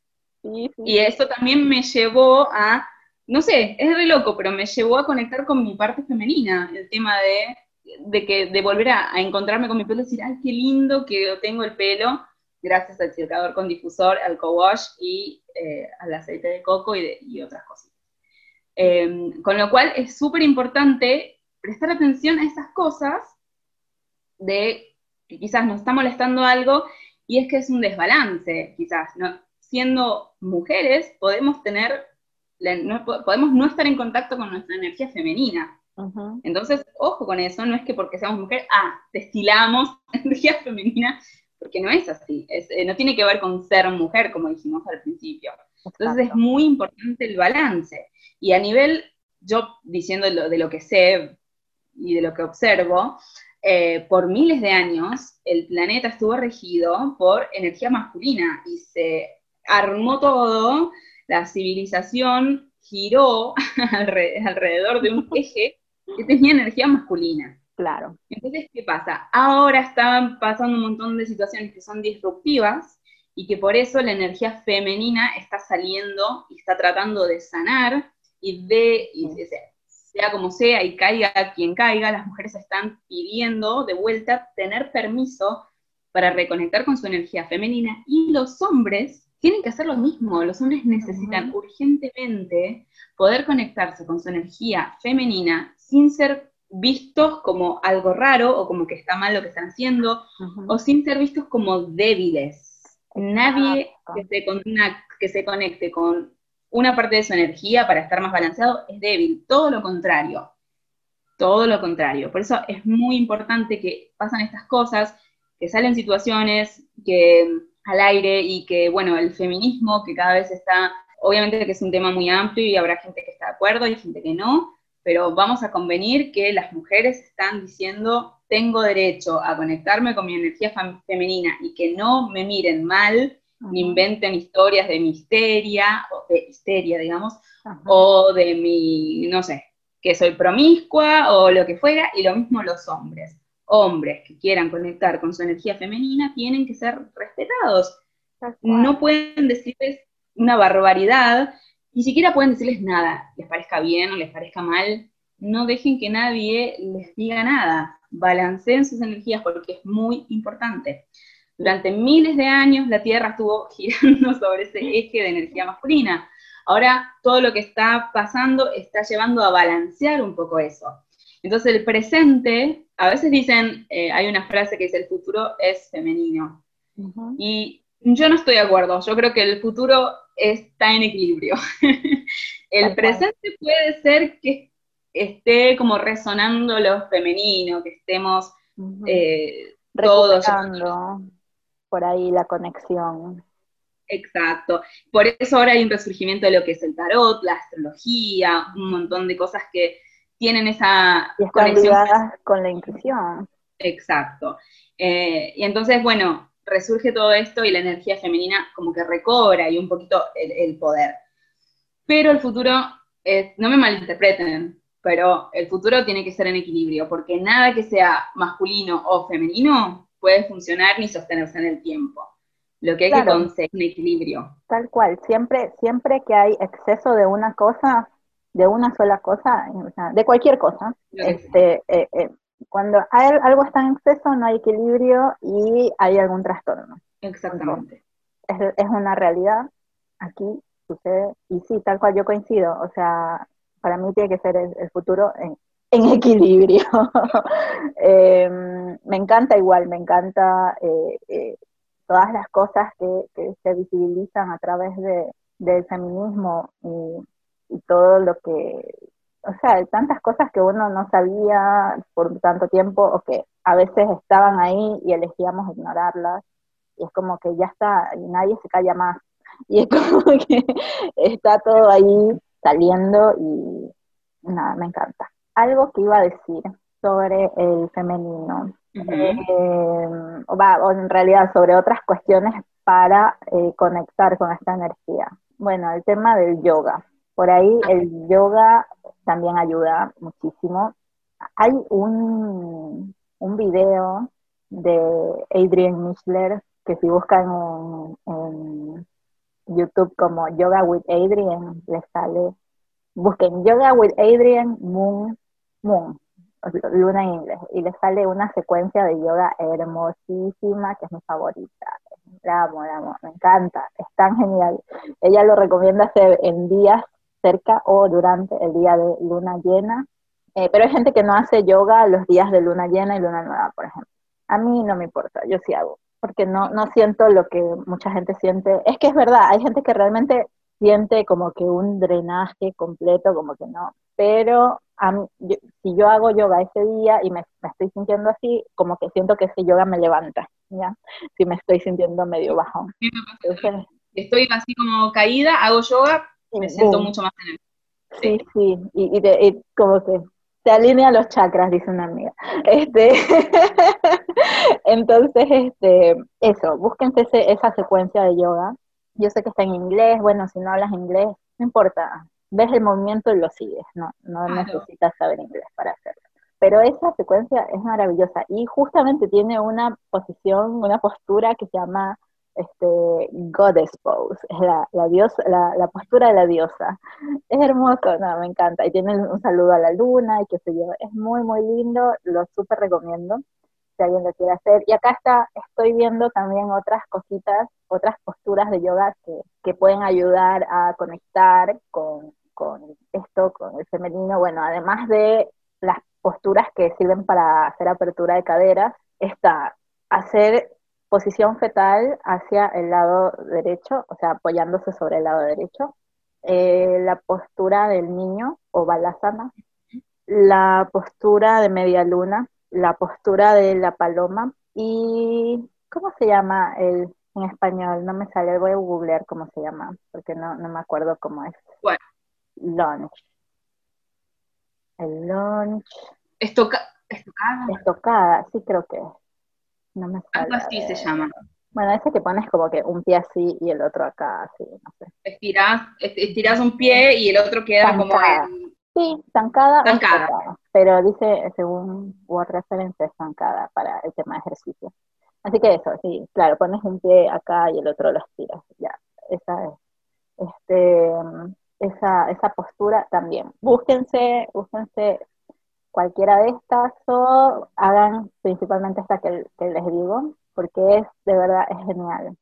Y eso también me llevó a no sé, es re loco, pero me llevó a conectar con mi parte femenina, el tema de, de que, de volver a, encontrarme con mi pelo y decir, ay, qué lindo que tengo el pelo, gracias al secador con difusor, al co-wash y eh, al aceite de coco y, y otras cosas. Em, con lo cual es súper importante prestar atención a esas cosas de que quizás nos está molestando algo y es que es un desbalance, quizás. ¿no? Siendo mujeres podemos tener, no, podemos no estar en contacto con nuestra energía femenina. Entonces, ojo con eso, no es que porque seamos mujeres, ah, destilamos energía femenina, porque no es así, eh, no tiene que ver con ser mujer, como dijimos al principio. Entonces es muy importante el balance. Y a nivel, yo diciendo de lo que sé y de lo que observo, eh, por miles de años el planeta estuvo regido por energía masculina y se armó todo, la civilización giró alrededor de un eje que tenía energía masculina. Claro. Entonces, ¿qué pasa? Ahora están pasando un montón de situaciones que son disruptivas y que por eso la energía femenina está saliendo y está tratando de sanar y de, sea como sea y caiga quien caiga, las mujeres están pidiendo de vuelta tener permiso para reconectar con su energía femenina y los hombres tienen que hacer lo mismo, los hombres necesitan urgentemente poder conectarse con su energía femenina sin ser vistos como algo raro o como que está mal lo que están haciendo o sin ser vistos como débiles. Nadie que se, que se conecte con una parte de su energía para estar más balanceado es débil, todo lo contrario, todo lo contrario. Por eso es muy importante que pasan estas cosas, que salen situaciones que al aire y que, bueno, el feminismo que cada vez está, obviamente que es un tema muy amplio y habrá gente que está de acuerdo y gente que no, pero vamos a convenir que las mujeres están diciendo, tengo derecho a conectarme con mi energía femenina y que no me miren mal inventen historias de misteria, o de histeria, digamos, o de mi, no sé, que soy promiscua o lo que fuera, y lo mismo los hombres. Hombres que quieran conectar con su energía femenina tienen que ser respetados. No pueden decirles una barbaridad, ni siquiera pueden decirles nada, les parezca bien o les parezca mal. No dejen que nadie les diga nada. Balanceen sus energías porque es muy importante. Durante miles de años la Tierra estuvo girando sobre ese eje de energía masculina. Ahora todo lo que está pasando está llevando a balancear un poco eso. Entonces el presente, a veces dicen, eh, hay una frase que dice el futuro es femenino. Y yo no estoy de acuerdo, yo creo que el futuro está en equilibrio. el presente puede ser que esté como resonando lo femenino, que estemos eh, todos por ahí la conexión. Exacto. Por eso ahora hay un resurgimiento de lo que es el tarot, la astrología, un montón de cosas que tienen esa y están ligadas con la intuición. Exacto. Eh, y entonces, bueno, resurge todo esto y la energía femenina como que recobra y un poquito el, poder. Pero el futuro, es, no me malinterpreten, pero el futuro tiene que ser en equilibrio, porque nada que sea masculino o femenino puede funcionar ni sostenerse en el tiempo. Lo que hay que conseguir un equilibrio. Tal cual, siempre, siempre que hay exceso de una cosa, de una sola cosa, de cualquier cosa, este, eh, eh, cuando hay, algo está en exceso no hay equilibrio y hay algún trastorno. Exactamente. es, una realidad, aquí sucede, y sí, tal cual yo coincido, o sea, para mí tiene que ser el futuro en, en equilibrio. Em, me encanta igual, me encanta eh, eh, todas las cosas que, se visibilizan a través de, del feminismo y, todo lo que, o sea, tantas cosas que uno no sabía por tanto tiempo o que a veces estaban ahí y elegíamos ignorarlas. Y es como que ya está, y nadie se calla más. Y es como que está todo ahí saliendo y nada, me encanta algo que iba a decir sobre el femenino, eh, o, en realidad sobre otras cuestiones para eh, conectar con esta energía. Bueno, el tema del yoga. Por ahí el yoga también ayuda muchísimo. Hay un, un video de Adrian Michler que si buscan en, en YouTube como Yoga with Adrian, le sale busquen Yoga with Adrian Moon, Luna en inglés, y les sale una secuencia de yoga hermosísima, que es mi favorita. La amo, la amo, me encanta, es tan genial. Ella lo recomienda hacer en días cerca o durante el día de luna llena, eh, pero hay gente que no hace yoga los días de luna llena y luna nueva, por ejemplo. A mí no me importa, yo sí hago, porque no, no siento lo que mucha gente siente. Es que es verdad, hay gente que realmente siente como que un drenaje completo, como que no. Pero si yo hago yoga ese día y me, estoy sintiendo así, como que siento que ese yoga me levanta, ¿ya? Si me estoy sintiendo medio bajón. estoy así como caída, hago yoga y me siento mucho más en Sí, sí, y, y, como que te alinea los chakras, dice una amiga. Este, entonces, este, eso, búsquense esa secuencia de yoga yo sé que está en inglés, bueno, si no hablas inglés, no importa, ves el movimiento y lo sigues, no, no necesitas saber inglés para hacerlo. Pero esa secuencia es maravillosa y justamente tiene una posición, una postura que se llama este, Goddess Pose, es la, la, diosa, la, postura de la diosa. Es hermoso, no, me encanta. Y tiene un saludo a la luna y qué sé yo. Es muy, muy lindo, lo súper recomiendo si alguien lo quiere hacer. Y acá está, estoy viendo también otras cositas, otras posturas de yoga que, que pueden ayudar a conectar con, con esto, con el femenino. Bueno, además de las posturas que sirven para hacer apertura de caderas, está hacer posición fetal hacia el lado derecho, o sea, apoyándose sobre el lado derecho, eh, la postura del niño o balasana, la postura de media luna, la postura de la paloma y ¿cómo se llama el en español? No me sale, voy a googlear cómo se llama, porque no, no me acuerdo cómo es. Bueno. Launch. El launch. Estocada. Estocada, sí creo que No me. Algo así se llama. Bueno, ese que pones como que un pie así y el otro acá, así, no sé. Estirás, un pie y el otro queda como en, Sí, estancada. Pero dice, según Word Reference, estancada para el tema de ejercicio. Así que eso, sí, claro, pones un pie acá y el otro lo estiras. Ya, esa es. Este, esa, esa postura también. Búsquense, búsquense cualquiera de estas o hagan principalmente esta que, les digo, porque es de verdad es genial.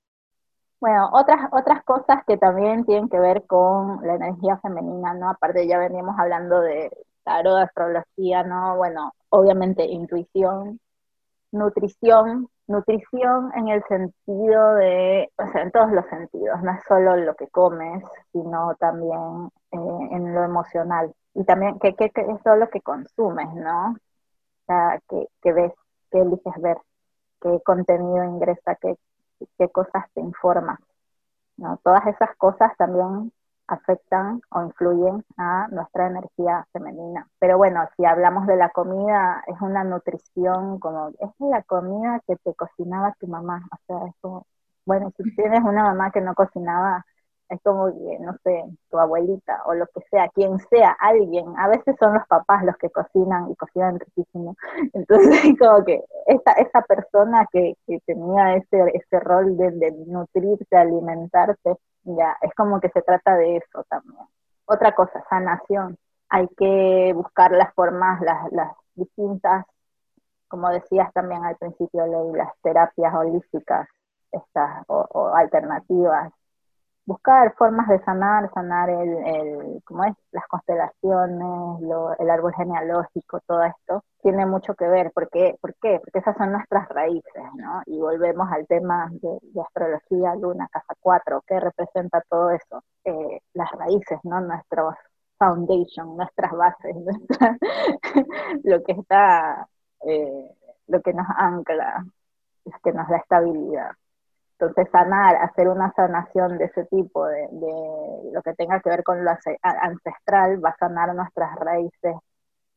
Bueno, otras, otras cosas que también tienen que ver con la energía femenina, ¿no? Aparte ya veníamos hablando de tarot, astrología, ¿no? Bueno, obviamente intuición, nutrición, nutrición en el sentido de, o sea, en todos los sentidos, no es solo lo que comes, sino también eh, en lo emocional. Y también qué, qué, es lo que consumes, ¿no? O sea, qué, ves, qué eliges ver, qué contenido ingresa, qué, qué cosas te informan. ¿no? Todas esas cosas también afectan o influyen a nuestra energía femenina. Pero bueno, si hablamos de la comida, es una nutrición como, es la comida que te cocinaba tu mamá. O sea, es como, bueno, si tienes una mamá que no cocinaba, es como no sé, tu abuelita o lo que sea, quien sea, alguien, a veces son los papás los que cocinan y cocinan riquísimo. Entonces, como que esa, esa persona que, que tenía ese, ese rol de, de nutrirte, alimentarte, ya, es como que se trata de eso también. Otra cosa, sanación. Hay que buscar las formas, las, las distintas, como decías también al principio, las terapias holísticas estas, o, o alternativas buscar formas de sanar, sanar el, el ¿cómo es? las constelaciones, el árbol genealógico, todo esto, tiene mucho que ver. ¿Por qué? ¿Por qué? Porque esas son nuestras raíces, ¿no? Y volvemos al tema de, astrología, luna, casa 4, ¿qué representa todo eso? Eh, las raíces, ¿no? Nuestros foundation, nuestras bases, lo que está, eh, lo que nos ancla, es que nos da estabilidad. Entonces, sanar, hacer una sanación de ese tipo, de, lo que tenga que ver con lo ancestral, va a sanar nuestras raíces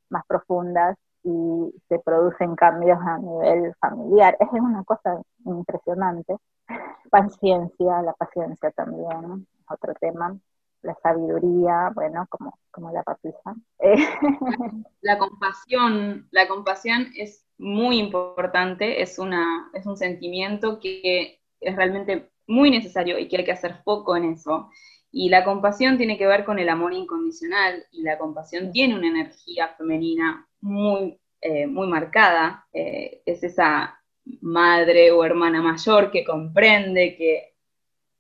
más profundas y se producen cambios a nivel familiar. Es una cosa impresionante. Paciencia, la paciencia también, otro tema. La sabiduría, bueno, como, como la papisa. La compasión, la compasión es muy importante, es, una, es un sentimiento que es realmente muy necesario y que hay que hacer foco en eso. Y la compasión tiene que ver con el amor incondicional y la compasión tiene una energía femenina muy, eh, muy marcada. Eh, es esa madre o hermana mayor que comprende, que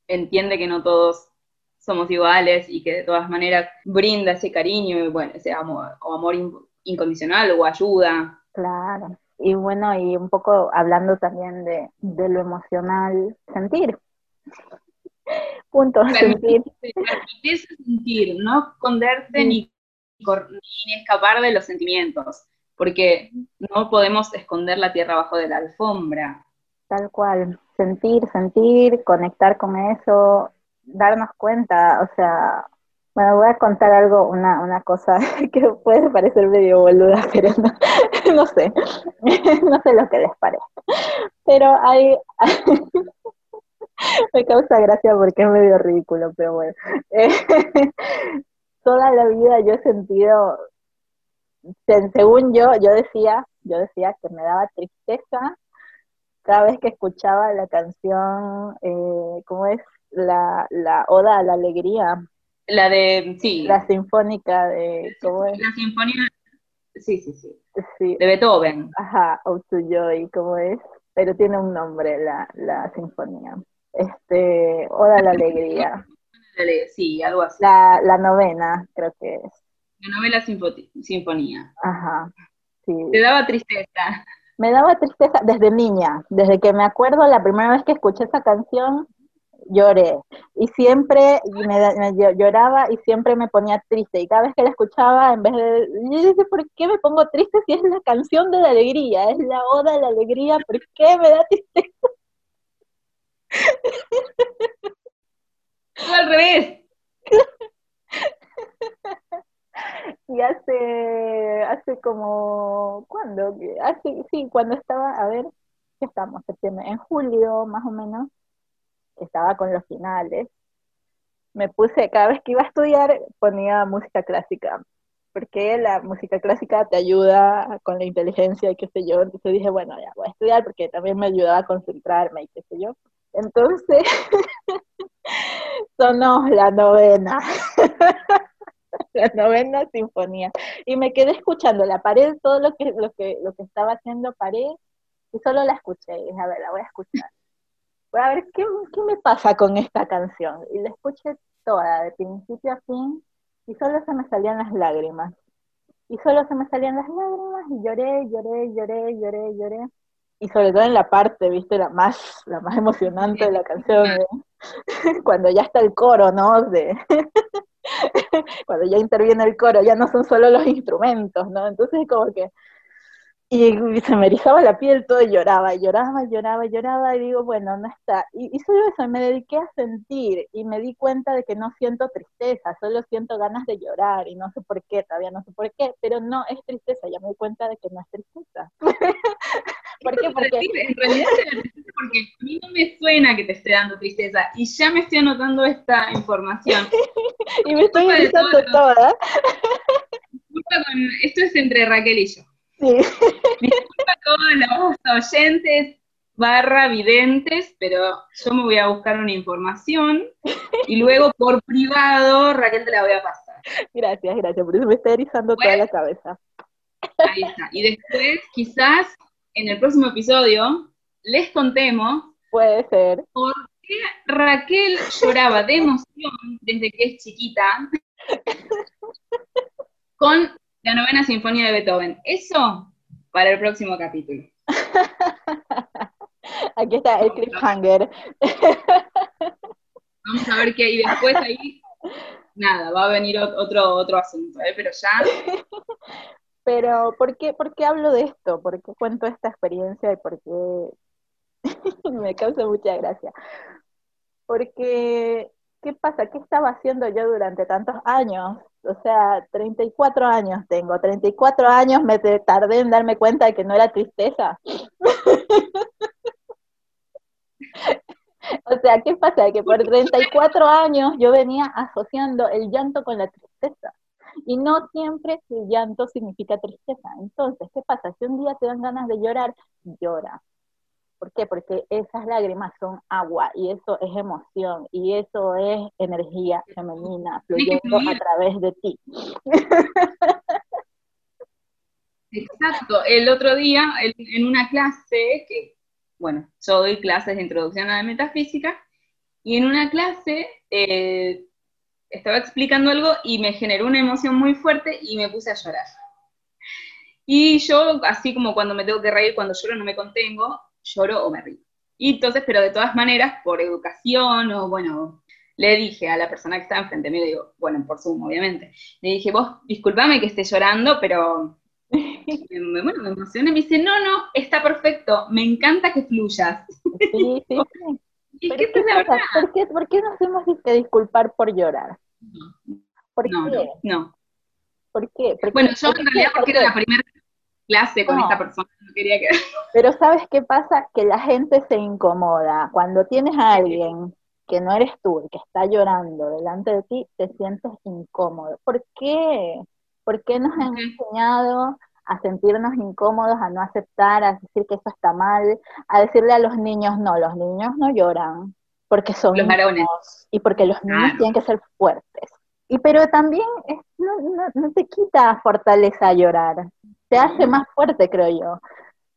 entiende que no todos somos iguales y que de todas maneras brinda ese cariño, y bueno, ese amor, o amor incondicional o ayuda. Claro. Y bueno, y un poco hablando también de, lo emocional, sentir. Punto, sentir. sentir, no esconderse ni, ni escapar de los sentimientos, porque no podemos esconder la tierra abajo de la alfombra. Tal cual, sentir, sentir, conectar con eso, darnos cuenta, o sea, bueno, voy a contar algo, una, una cosa que puede parecer medio boluda, pero no, sé, no sé lo que les parece. Pero hay, me causa gracia porque es medio ridículo, pero bueno. toda la vida yo he sentido, según yo, yo decía, yo decía que me daba tristeza cada vez que escuchaba la canción, eh, ¿cómo es? La, la Oda a la Alegría la de, sí. La sinfónica de, ¿cómo es? La sinfonía, sí, sí, sí. De Beethoven. Ajá, O to Joy, ¿cómo es? Pero tiene un nombre la, la sinfonía. Este, Oda la Alegría. Sí, algo así. La, la novena, creo que es. La novela sinfonía. Ajá, sí. Te daba tristeza. Me daba tristeza desde niña, desde que me acuerdo la primera vez que escuché esa canción, lloré. Y siempre me, lloraba y siempre me ponía triste. Y cada vez que la escuchaba, en vez de, yo ¿por qué me pongo triste si es la canción de la alegría? Es la oda de la alegría, ¿por qué me da tristeza? al revés. y hace, hace como, ¿cuándo? Hace, sí, cuando estaba, a ver, ¿qué estamos? En julio, más o menos, estaba con los finales, me puse, cada vez que iba a estudiar, ponía música clásica, porque la música clásica te ayuda con la inteligencia y qué sé yo. Entonces dije, bueno, ya voy a estudiar porque también me ayudaba a concentrarme y qué sé yo. Entonces, sonó la novena, la novena sinfonía. Y me quedé escuchando, la pared, todo lo que, lo que, lo que estaba haciendo pared, y solo la escuché. Dije, a ver, la voy a escuchar a ver ¿qué, me pasa con esta canción. Y la escuché toda, de principio a fin, y solo se me salían las lágrimas. Y solo se me salían las lágrimas, y lloré, lloré, lloré, lloré, lloré. Y sobre todo en la parte, viste, la más, la más emocionante de la canción, ¿eh? cuando ya está el coro, ¿no? De cuando ya interviene el coro, ya no son solo los instrumentos, ¿no? Entonces como que y se me erizaba la piel todo y lloraba, lloraba, lloraba, lloraba, y digo, bueno, no está. Y, solo eso, me dediqué a sentir y me di cuenta de que no siento tristeza, solo siento ganas de llorar y no sé por qué, todavía no sé por qué, pero no es tristeza, ya me di cuenta de que no es tristeza. ¿Por qué? Porque... En realidad tristeza porque a mí no me suena que te esté dando tristeza y ya me estoy anotando esta información. y me estoy erizando toda. Esto es entre Raquel y yo. Disculpa a todos los oyentes barra videntes, pero yo me voy a buscar una información y luego por privado Raquel te la voy a pasar. Gracias, gracias, por eso me está erizando toda la cabeza. Ahí está. Y después, quizás en el próximo episodio, les contemos. Puede ser. Por qué Raquel lloraba de emoción desde que es chiquita con la novena sinfonía de Beethoven. Eso para el próximo capítulo. Aquí está el cliffhanger. Vamos a ver qué hay después ahí. Nada, va a venir otro, otro asunto, ¿eh? pero ya. Pero, ¿por qué, ¿por qué hablo de esto? ¿Por qué cuento esta experiencia y por qué me causa mucha gracia? Porque, ¿qué pasa? ¿Qué estaba haciendo yo durante tantos años? o sea, 34 años tengo, 34 años me tardé en darme cuenta de que no era tristeza. o sea, ¿qué pasa? Que por 34 años yo venía asociando el llanto con la tristeza. Y no siempre el llanto significa tristeza. Entonces, ¿qué pasa? Si un día te dan ganas de llorar, llora. ¿Por qué? Porque esas lágrimas son agua y eso es emoción y eso es energía femenina fluyendo a través de ti. Exacto. El otro día, en una clase, que, bueno, yo doy clases de introducción a la metafísica, y en una clase eh, estaba explicando algo y me generó una emoción muy fuerte y me puse a llorar. Y yo, así como cuando me tengo que reír, cuando lloro no me contengo, lloro o me río. Y entonces, pero de todas maneras, por educación o bueno, le dije a la persona que estaba enfrente mío, le digo, bueno, por Zoom, obviamente, le dije, vos, discúlpame que esté llorando, pero bueno, me emociona y me dice, no, no, está perfecto, me encanta que fluyas. Sí, sí, ¿Y qué, qué ¿Por, qué, ¿Por qué nos hemos que disculpar por llorar? ¿Por no, qué? No, ¿Por qué? bueno, yo en realidad porque era la primera clase con esta persona, no quería que... Pero ¿sabes qué pasa? Que la gente se incomoda. Cuando tienes a alguien que no eres tú, el que está llorando delante de ti, te sientes incómodo. ¿Por qué? ¿Por qué nos han enseñado a sentirnos incómodos, a no aceptar, a decir que eso está mal, a decirle a los niños, no, los niños no lloran, porque son los varones. y porque los niños tienen que ser fuertes. Y pero también no, no, te quita fortaleza llorar, te hace más fuerte, creo yo.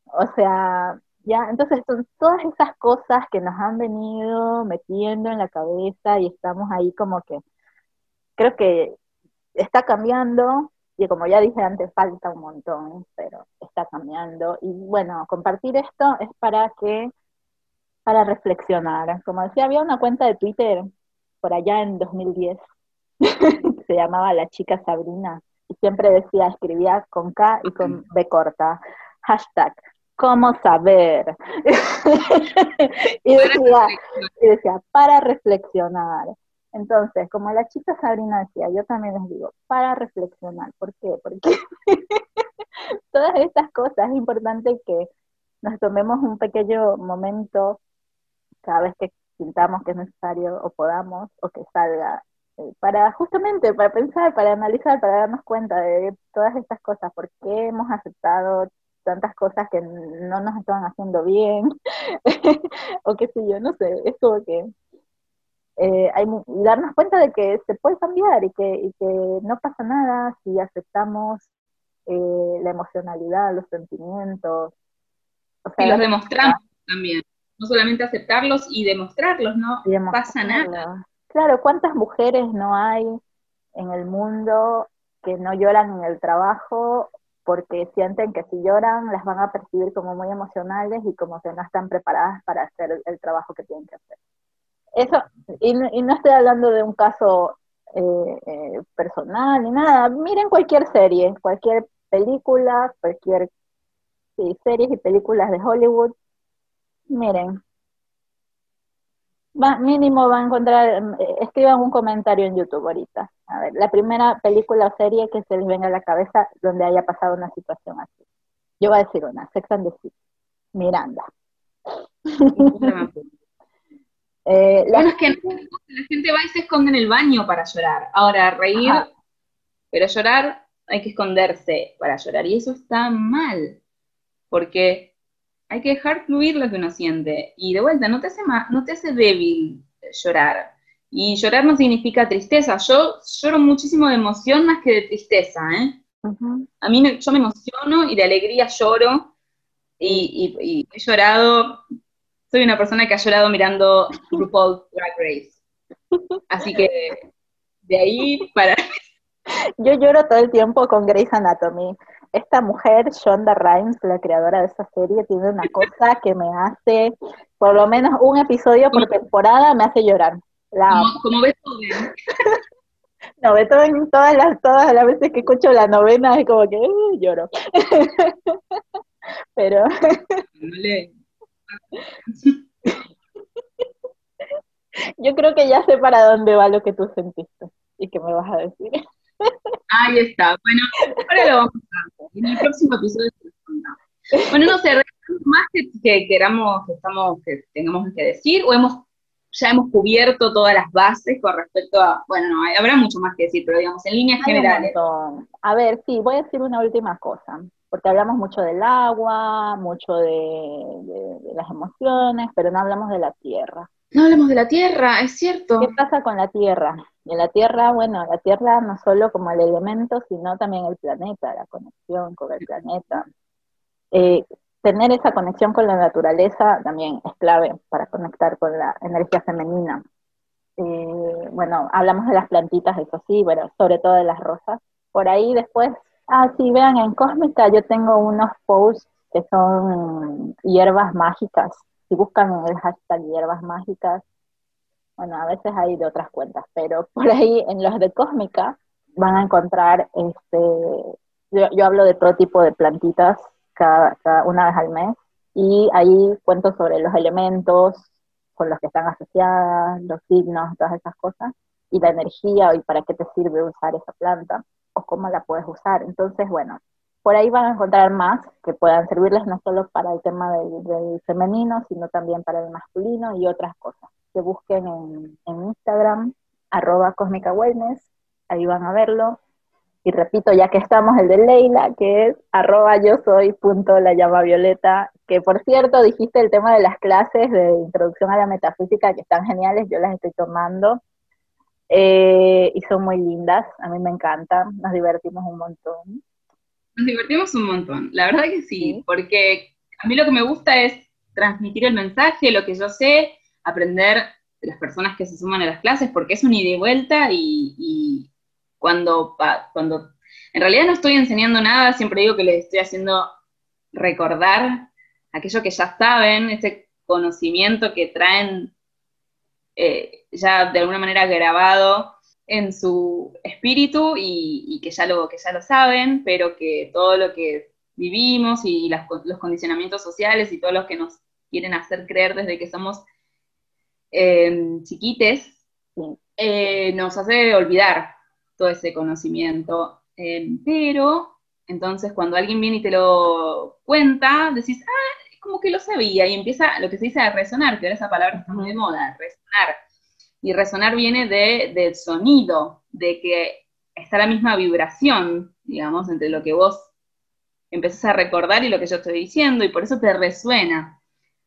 O sea, ya, entonces son todas esas cosas que nos han venido metiendo en la cabeza y estamos ahí como que, creo que está cambiando, y como ya dije antes, falta un montón, pero está cambiando. Y bueno, compartir esto es para que, para reflexionar. Como decía, había una cuenta de Twitter por allá en 2010, se llamaba La Chica Sabrina, siempre decía, escribía con K y con B corta, hashtag, ¿cómo saber? y, decía, y decía, para reflexionar. Entonces, como la chica Sabrina decía, yo también les digo, para reflexionar. ¿Por qué? Porque todas estas cosas es importante que nos tomemos un pequeño momento cada vez que sintamos que es necesario o podamos o que salga para justamente para pensar, para analizar, para darnos cuenta de todas estas cosas, por qué hemos aceptado tantas cosas que no nos estaban haciendo bien, o qué sé yo, no sé, es como que eh, hay, darnos cuenta de que se puede cambiar y que, no pasa nada si aceptamos eh, la emocionalidad, los sentimientos. y los demostramos también, no solamente aceptarlos y demostrarlos, no pasa nada. Claro, ¿cuántas mujeres no hay en el mundo que no lloran en el trabajo porque sienten que si lloran las van a percibir como muy emocionales y como que no están preparadas para hacer el trabajo que tienen que hacer? Eso, y, no estoy hablando de un caso eh, eh, personal ni nada. Miren cualquier serie, cualquier película, cualquier series y películas de Hollywood. Miren, va, mínimo va a encontrar, eh, escriban un comentario en YouTube ahorita. A ver, la primera película o serie que se les venga a la cabeza donde haya pasado una situación así. Yo voy a decir una, Sex and the City, Miranda. Eh, bueno, es que la gente va y se esconde en el baño para llorar. Ahora, reír, pero llorar hay que esconderse para llorar. Y eso está mal, porque hay que dejar fluir lo que uno siente. Y de vuelta, no te hace, no te hace débil llorar. Y llorar no significa tristeza. Yo lloro muchísimo de emoción más que de tristeza. ¿eh? A mí yo me emociono y de alegría lloro. y he llorado soy una persona que ha llorado mirando RuPaul's Drag Race. Así que de ahí para... Yo lloro todo el tiempo con Grey's Anatomy. Esta mujer, Shonda Rhimes, la creadora de esa serie, tiene una cosa que me hace, por lo menos un episodio por temporada, me hace llorar. La como, Beethoven. No, Beethoven, todas las, todas las veces que escucho la novena es como que uh, lloro. Pero... Yo creo que ya sé para dónde va lo que tú sentiste y que me vas a decir. Ahí está. Bueno, ahora lo vamos a En el próximo episodio Bueno, no sé, más que, queramos, que, estamos, que tengamos que decir, o hemos ya hemos cubierto todas las bases con respecto a, bueno, no, habrá mucho más que decir, pero digamos, en líneas generales. A ver, sí, voy a decir una última cosa porque hablamos mucho del agua, mucho de, las emociones, pero no hablamos de la tierra. No hablamos de la tierra, es cierto. ¿Qué pasa con la tierra? De la tierra, bueno, la tierra no solo como el elemento, sino también el planeta, la conexión con el planeta. Eh, tener esa conexión con la naturaleza también es clave para conectar con la energía femenina. Eh, bueno, hablamos de las plantitas, eso sí, pero sobre todo de las rosas. Por ahí después, ah, sí, vean, en Cósmica yo tengo unos posts que son hierbas mágicas. Si buscan el hashtag hierbas mágicas, bueno, a veces hay de otras cuentas, pero por ahí en los de Cósmica van a encontrar, este, yo, hablo de todo tipo de plantitas cada, una vez al mes y ahí cuento sobre los elementos con los que están asociadas, los signos, todas esas cosas, y la energía y para qué te sirve usar esa planta o cómo la puedes usar. Entonces, bueno, por ahí van a encontrar más que puedan servirles no solo para el tema del, femenino, sino también para el masculino y otras cosas. Que busquen en, en Instagram, arroba cósmica wellness, ahí van a verlo. Y repito, ya que estamos, el de Leila, que es arroba yo soy punto la llama violeta, que por cierto dijiste el tema de las clases de introducción a la metafísica, que están geniales, yo las estoy tomando. Eh, y son muy lindas, a mí me encantan, nos divertimos un montón. Nos divertimos un montón, la verdad que sí, porque a mí lo que me gusta es transmitir el mensaje, lo que yo sé, aprender de las personas que se suman a las clases, porque es un ida y vuelta y cuando, cuando en realidad no estoy enseñando nada, siempre digo que les estoy haciendo recordar aquello que ya saben, ese conocimiento que traen eh, ya de alguna manera grabado en su espíritu y, que, ya lo, que ya lo saben, pero que todo lo que vivimos y los condicionamientos sociales y todo lo que nos quieren hacer creer desde que somos eh, chiquites, eh, nos hace olvidar todo ese conocimiento. Eh, pero, entonces, cuando alguien viene y te lo cuenta, decís, ah, es como que lo sabía, y empieza lo que se dice a resonar, que ahora esa palabra está muy de moda, resonar. Y resonar viene de, del sonido, de que está la misma vibración, digamos, entre lo que vos empezás a recordar y lo que yo estoy diciendo, y por eso te resuena,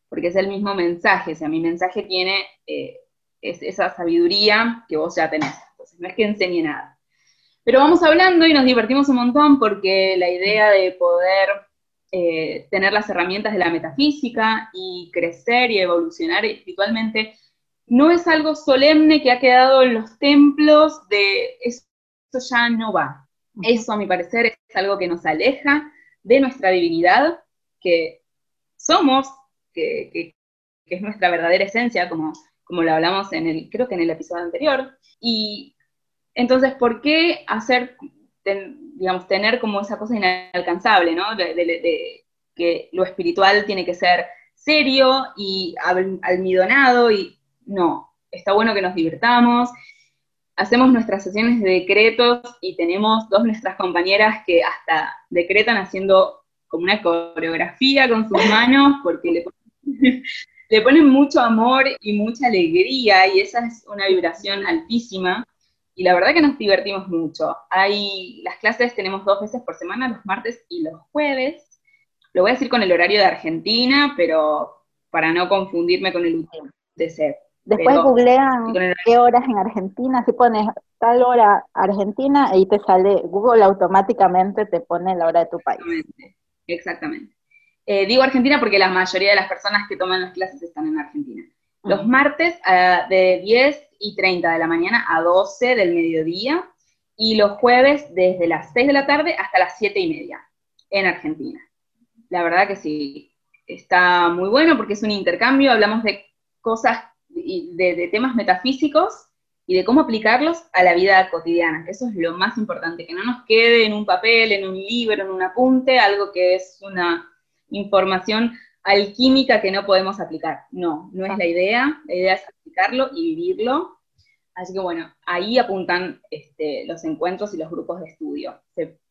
porque es el mismo mensaje, o sea, mi mensaje tiene eh, es esa sabiduría que vos ya tenés. Entonces, no es que enseñe nada. Pero vamos hablando y nos divertimos un montón porque la idea de poder eh, tener las herramientas de la metafísica y crecer y evolucionar espiritualmente no es algo solemne que ha quedado en los templos de eso ya no va. Eso, a mi parecer, es algo que nos aleja de nuestra divinidad, que somos, que, es nuestra verdadera esencia, como, como lo hablamos en el, creo que en el episodio anterior, y entonces, ¿por qué hacer, digamos, tener como esa cosa inalcanzable, ¿no? De, que lo espiritual tiene que ser serio y almidonado y no, está bueno que nos divirtamos. Hacemos nuestras sesiones de decretos y tenemos dos de nuestras compañeras que hasta decretan haciendo como una coreografía con sus manos porque le le ponen mucho amor y mucha alegría y esa es una vibración altísima y la verdad que nos divertimos mucho. Hay, las clases tenemos dos veces por semana, los martes y los jueves. Lo voy a decir con el horario de Argentina, pero para no confundirme con el UTC. Después googlean qué horas en Argentina, si pones tal hora Argentina, ahí te sale, Google automáticamente te pone la hora de tu país. Exactamente. Eh, digo Argentina porque la mayoría de las personas que toman las clases están en Argentina. Los martes uh, de 10 y 30 de la mañana a 12 del mediodía y los jueves desde las 6 de la tarde hasta las 7 y media en Argentina. La verdad que sí, está muy bueno porque es un intercambio, hablamos de cosas, de, de temas metafísicos y de cómo aplicarlos a la vida cotidiana, eso es lo más importante, que no nos quede en un papel, en un libro, en un apunte, algo que es una información alquímica que no podemos aplicar. No, no es la idea, la idea es aplicarlo y vivirlo. Así que bueno, ahí apuntan este, los encuentros y los grupos de estudio.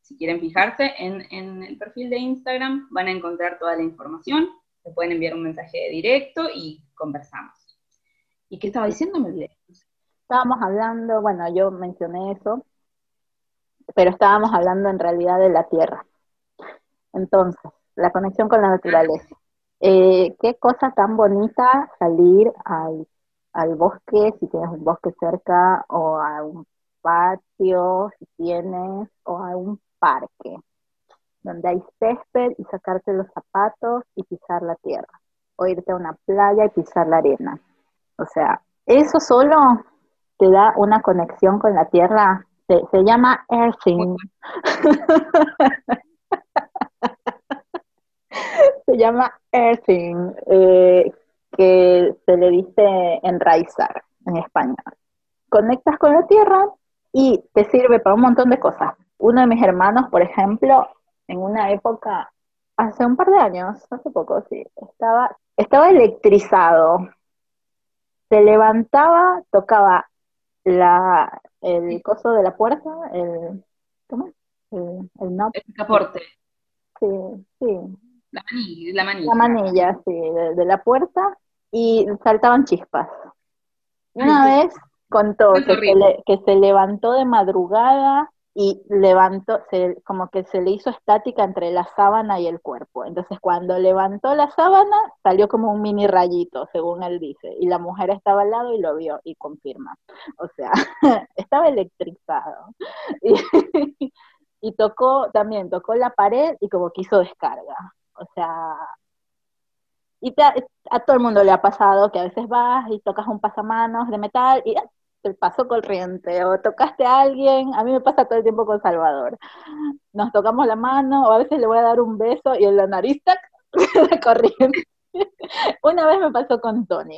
si quieren fijarse en, el perfil de Instagram, van a encontrar toda la información, se pueden enviar un mensaje directo y conversamos. ¿Y qué estaba diciendo? Me Estábamos hablando, bueno, yo mencioné eso, pero estábamos hablando en realidad de la Tierra Entonces, la conexión con la naturaleza. Eh, qué cosa tan bonita salir al, al bosque, si tienes un bosque cerca, o a un patio, si tienes, o a un parque, donde hay césped y sacarte los zapatos y pisar la tierra, o irte a una playa y pisar la arena. O sea, eso solo te da una conexión con la tierra, se, se llama earthing. se llama earthing, eh, que se le dice enraizar en español. Conectas con la tierra y te sirve para un montón de cosas. Uno de mis hermanos, por ejemplo, en una época, hace un par de años, hace poco, sí, estaba, estaba electrizado. Se levantaba, tocaba la, el coso de la puerta, el, ¿cómo? El, el El caporte. Sí, sí. La manilla, la manilla. La manilla, sí, de, la puerta y saltaban chispas. Una vez contó que se, que se levantó de madrugada y levantó, se, como que se le hizo estática entre la sábana y el cuerpo. Entonces cuando levantó la sábana salió como un mini rayito, según él dice, y la mujer estaba al lado y lo vio y confirma. O sea, estaba electrizado. Y, y tocó también, tocó la pared y como que hizo descarga. O sea, y a todo el mundo le ha pasado que a veces vas y tocas un pasamanos de metal y te pasó corriente, o tocaste a alguien, a mí me pasa todo el tiempo con Salvador. Nos tocamos la mano, o a veces le voy a dar un beso y en la nariz, ¡tac! corriente. Una vez me pasó con Tony.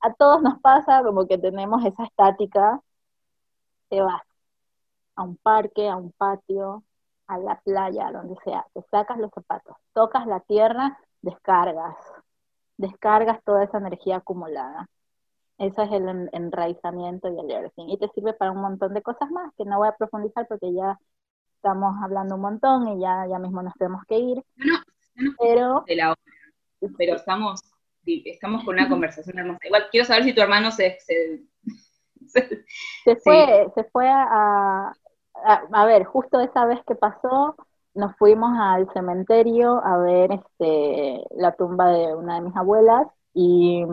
A todos nos pasa como que tenemos esa estática, te vas a un parque, a un patio, a la playa, donde sea, te sacas los zapatos, tocas la tierra, descargas, descargas toda esa energía acumulada. Ese es el enraizamiento y el earthing. Y te sirve para un montón de cosas más que no voy a profundizar porque ya estamos hablando un montón y ya, ya mismo nos tenemos que ir. pero, pero estamos, estamos con una conversación hermosa. Igual quiero saber si tu hermano se... se, se, fue, se fue a, a, ver, justo esa vez que pasó, nos fuimos al cementerio a ver este, la tumba de una de mis abuelas y,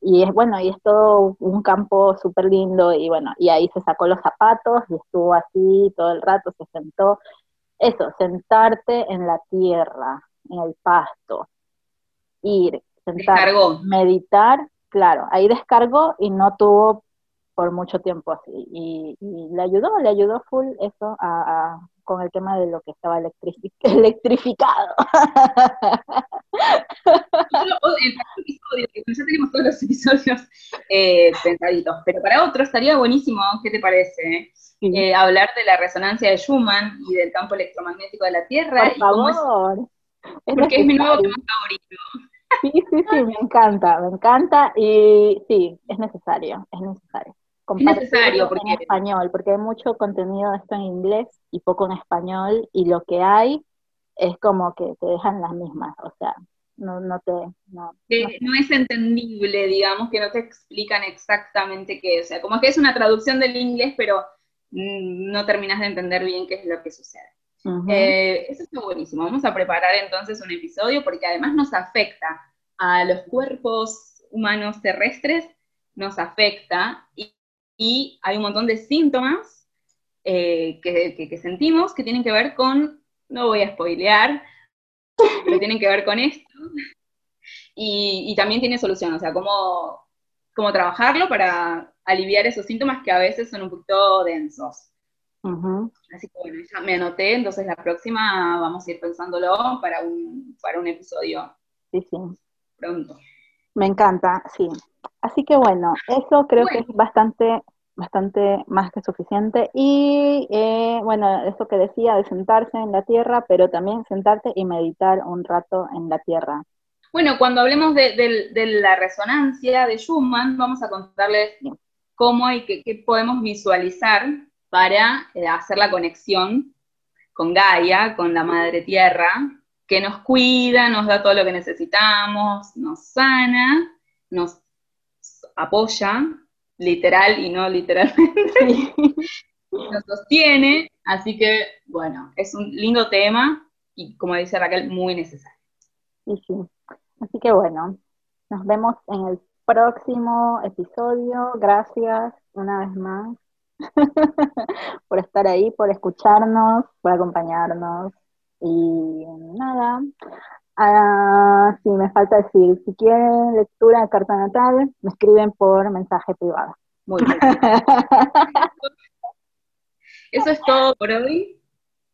y es bueno, y es todo un campo súper lindo y bueno, y ahí se sacó los zapatos y estuvo así todo el rato, se sentó. Eso, sentarte en la tierra, en el pasto, ir, sentar, meditar, claro, ahí descargó y no tuvo por mucho tiempo así. Y, le ayudó, le ayudó full eso a, con el tema de lo que estaba electrificado. ya tenemos todos los episodios eh, pensaditos, pero para otro estaría buenísimo, ¿qué te parece? Eh, hablar de la resonancia de Schumann y del campo electromagnético de la Tierra. Por favor. porque es mi nuevo tema favorito. Sí, sí, sí, me encanta, me encanta y sí, es necesario, es necesario necesario porque... en español, porque hay mucho contenido de esto en inglés y poco en español, y lo que hay es como que te dejan las mismas, o sea, no, no te... No, no, es entendible, digamos, que no te explican exactamente qué, o sea, como que es una traducción del inglés, pero mm, no terminas de entender bien qué es lo que sucede. Eh, eso está buenísimo. Vamos a preparar entonces un episodio porque además nos afecta a los cuerpos humanos terrestres, nos afecta y, y hay un montón de síntomas eh, que, sentimos que tienen que ver con, no voy a spoilear, pero tienen que ver con esto. Y, también tiene solución, o sea, cómo, cómo, trabajarlo para aliviar esos síntomas que a veces son un poquito densos. Así que bueno, ya me anoté, entonces la próxima vamos a ir pensándolo para un, para un episodio. Sí, sí. Pronto. Me encanta, sí. Así que bueno, eso creo que es bastante, bastante más que suficiente. Y eh, bueno, eso que decía de sentarse en la tierra, pero también sentarte y meditar un rato en la tierra. Bueno, cuando hablemos de, la resonancia de Schumann, vamos a contarles cómo y qué, podemos visualizar para eh, hacer la conexión con Gaia, con la Madre Tierra, que nos cuida, nos da todo lo que necesitamos, nos sana, nos apoya, literal y no literalmente, nos sostiene, así que bueno, es un lindo tema y, como dice Raquel, muy necesario. Sí, sí. Así que bueno, nos vemos en el próximo episodio. Gracias una vez más por estar ahí, por escucharnos, por acompañarnos. Y nada, ah, sí, me falta decir, si quieren lectura de carta natal, me escriben por mensaje privado. Muy bien. Eso es todo por hoy.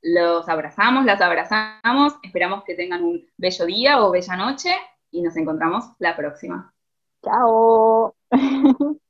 Los abrazamos, las abrazamos. Esperamos que tengan un bello día o bella noche y nos encontramos la próxima. Chao.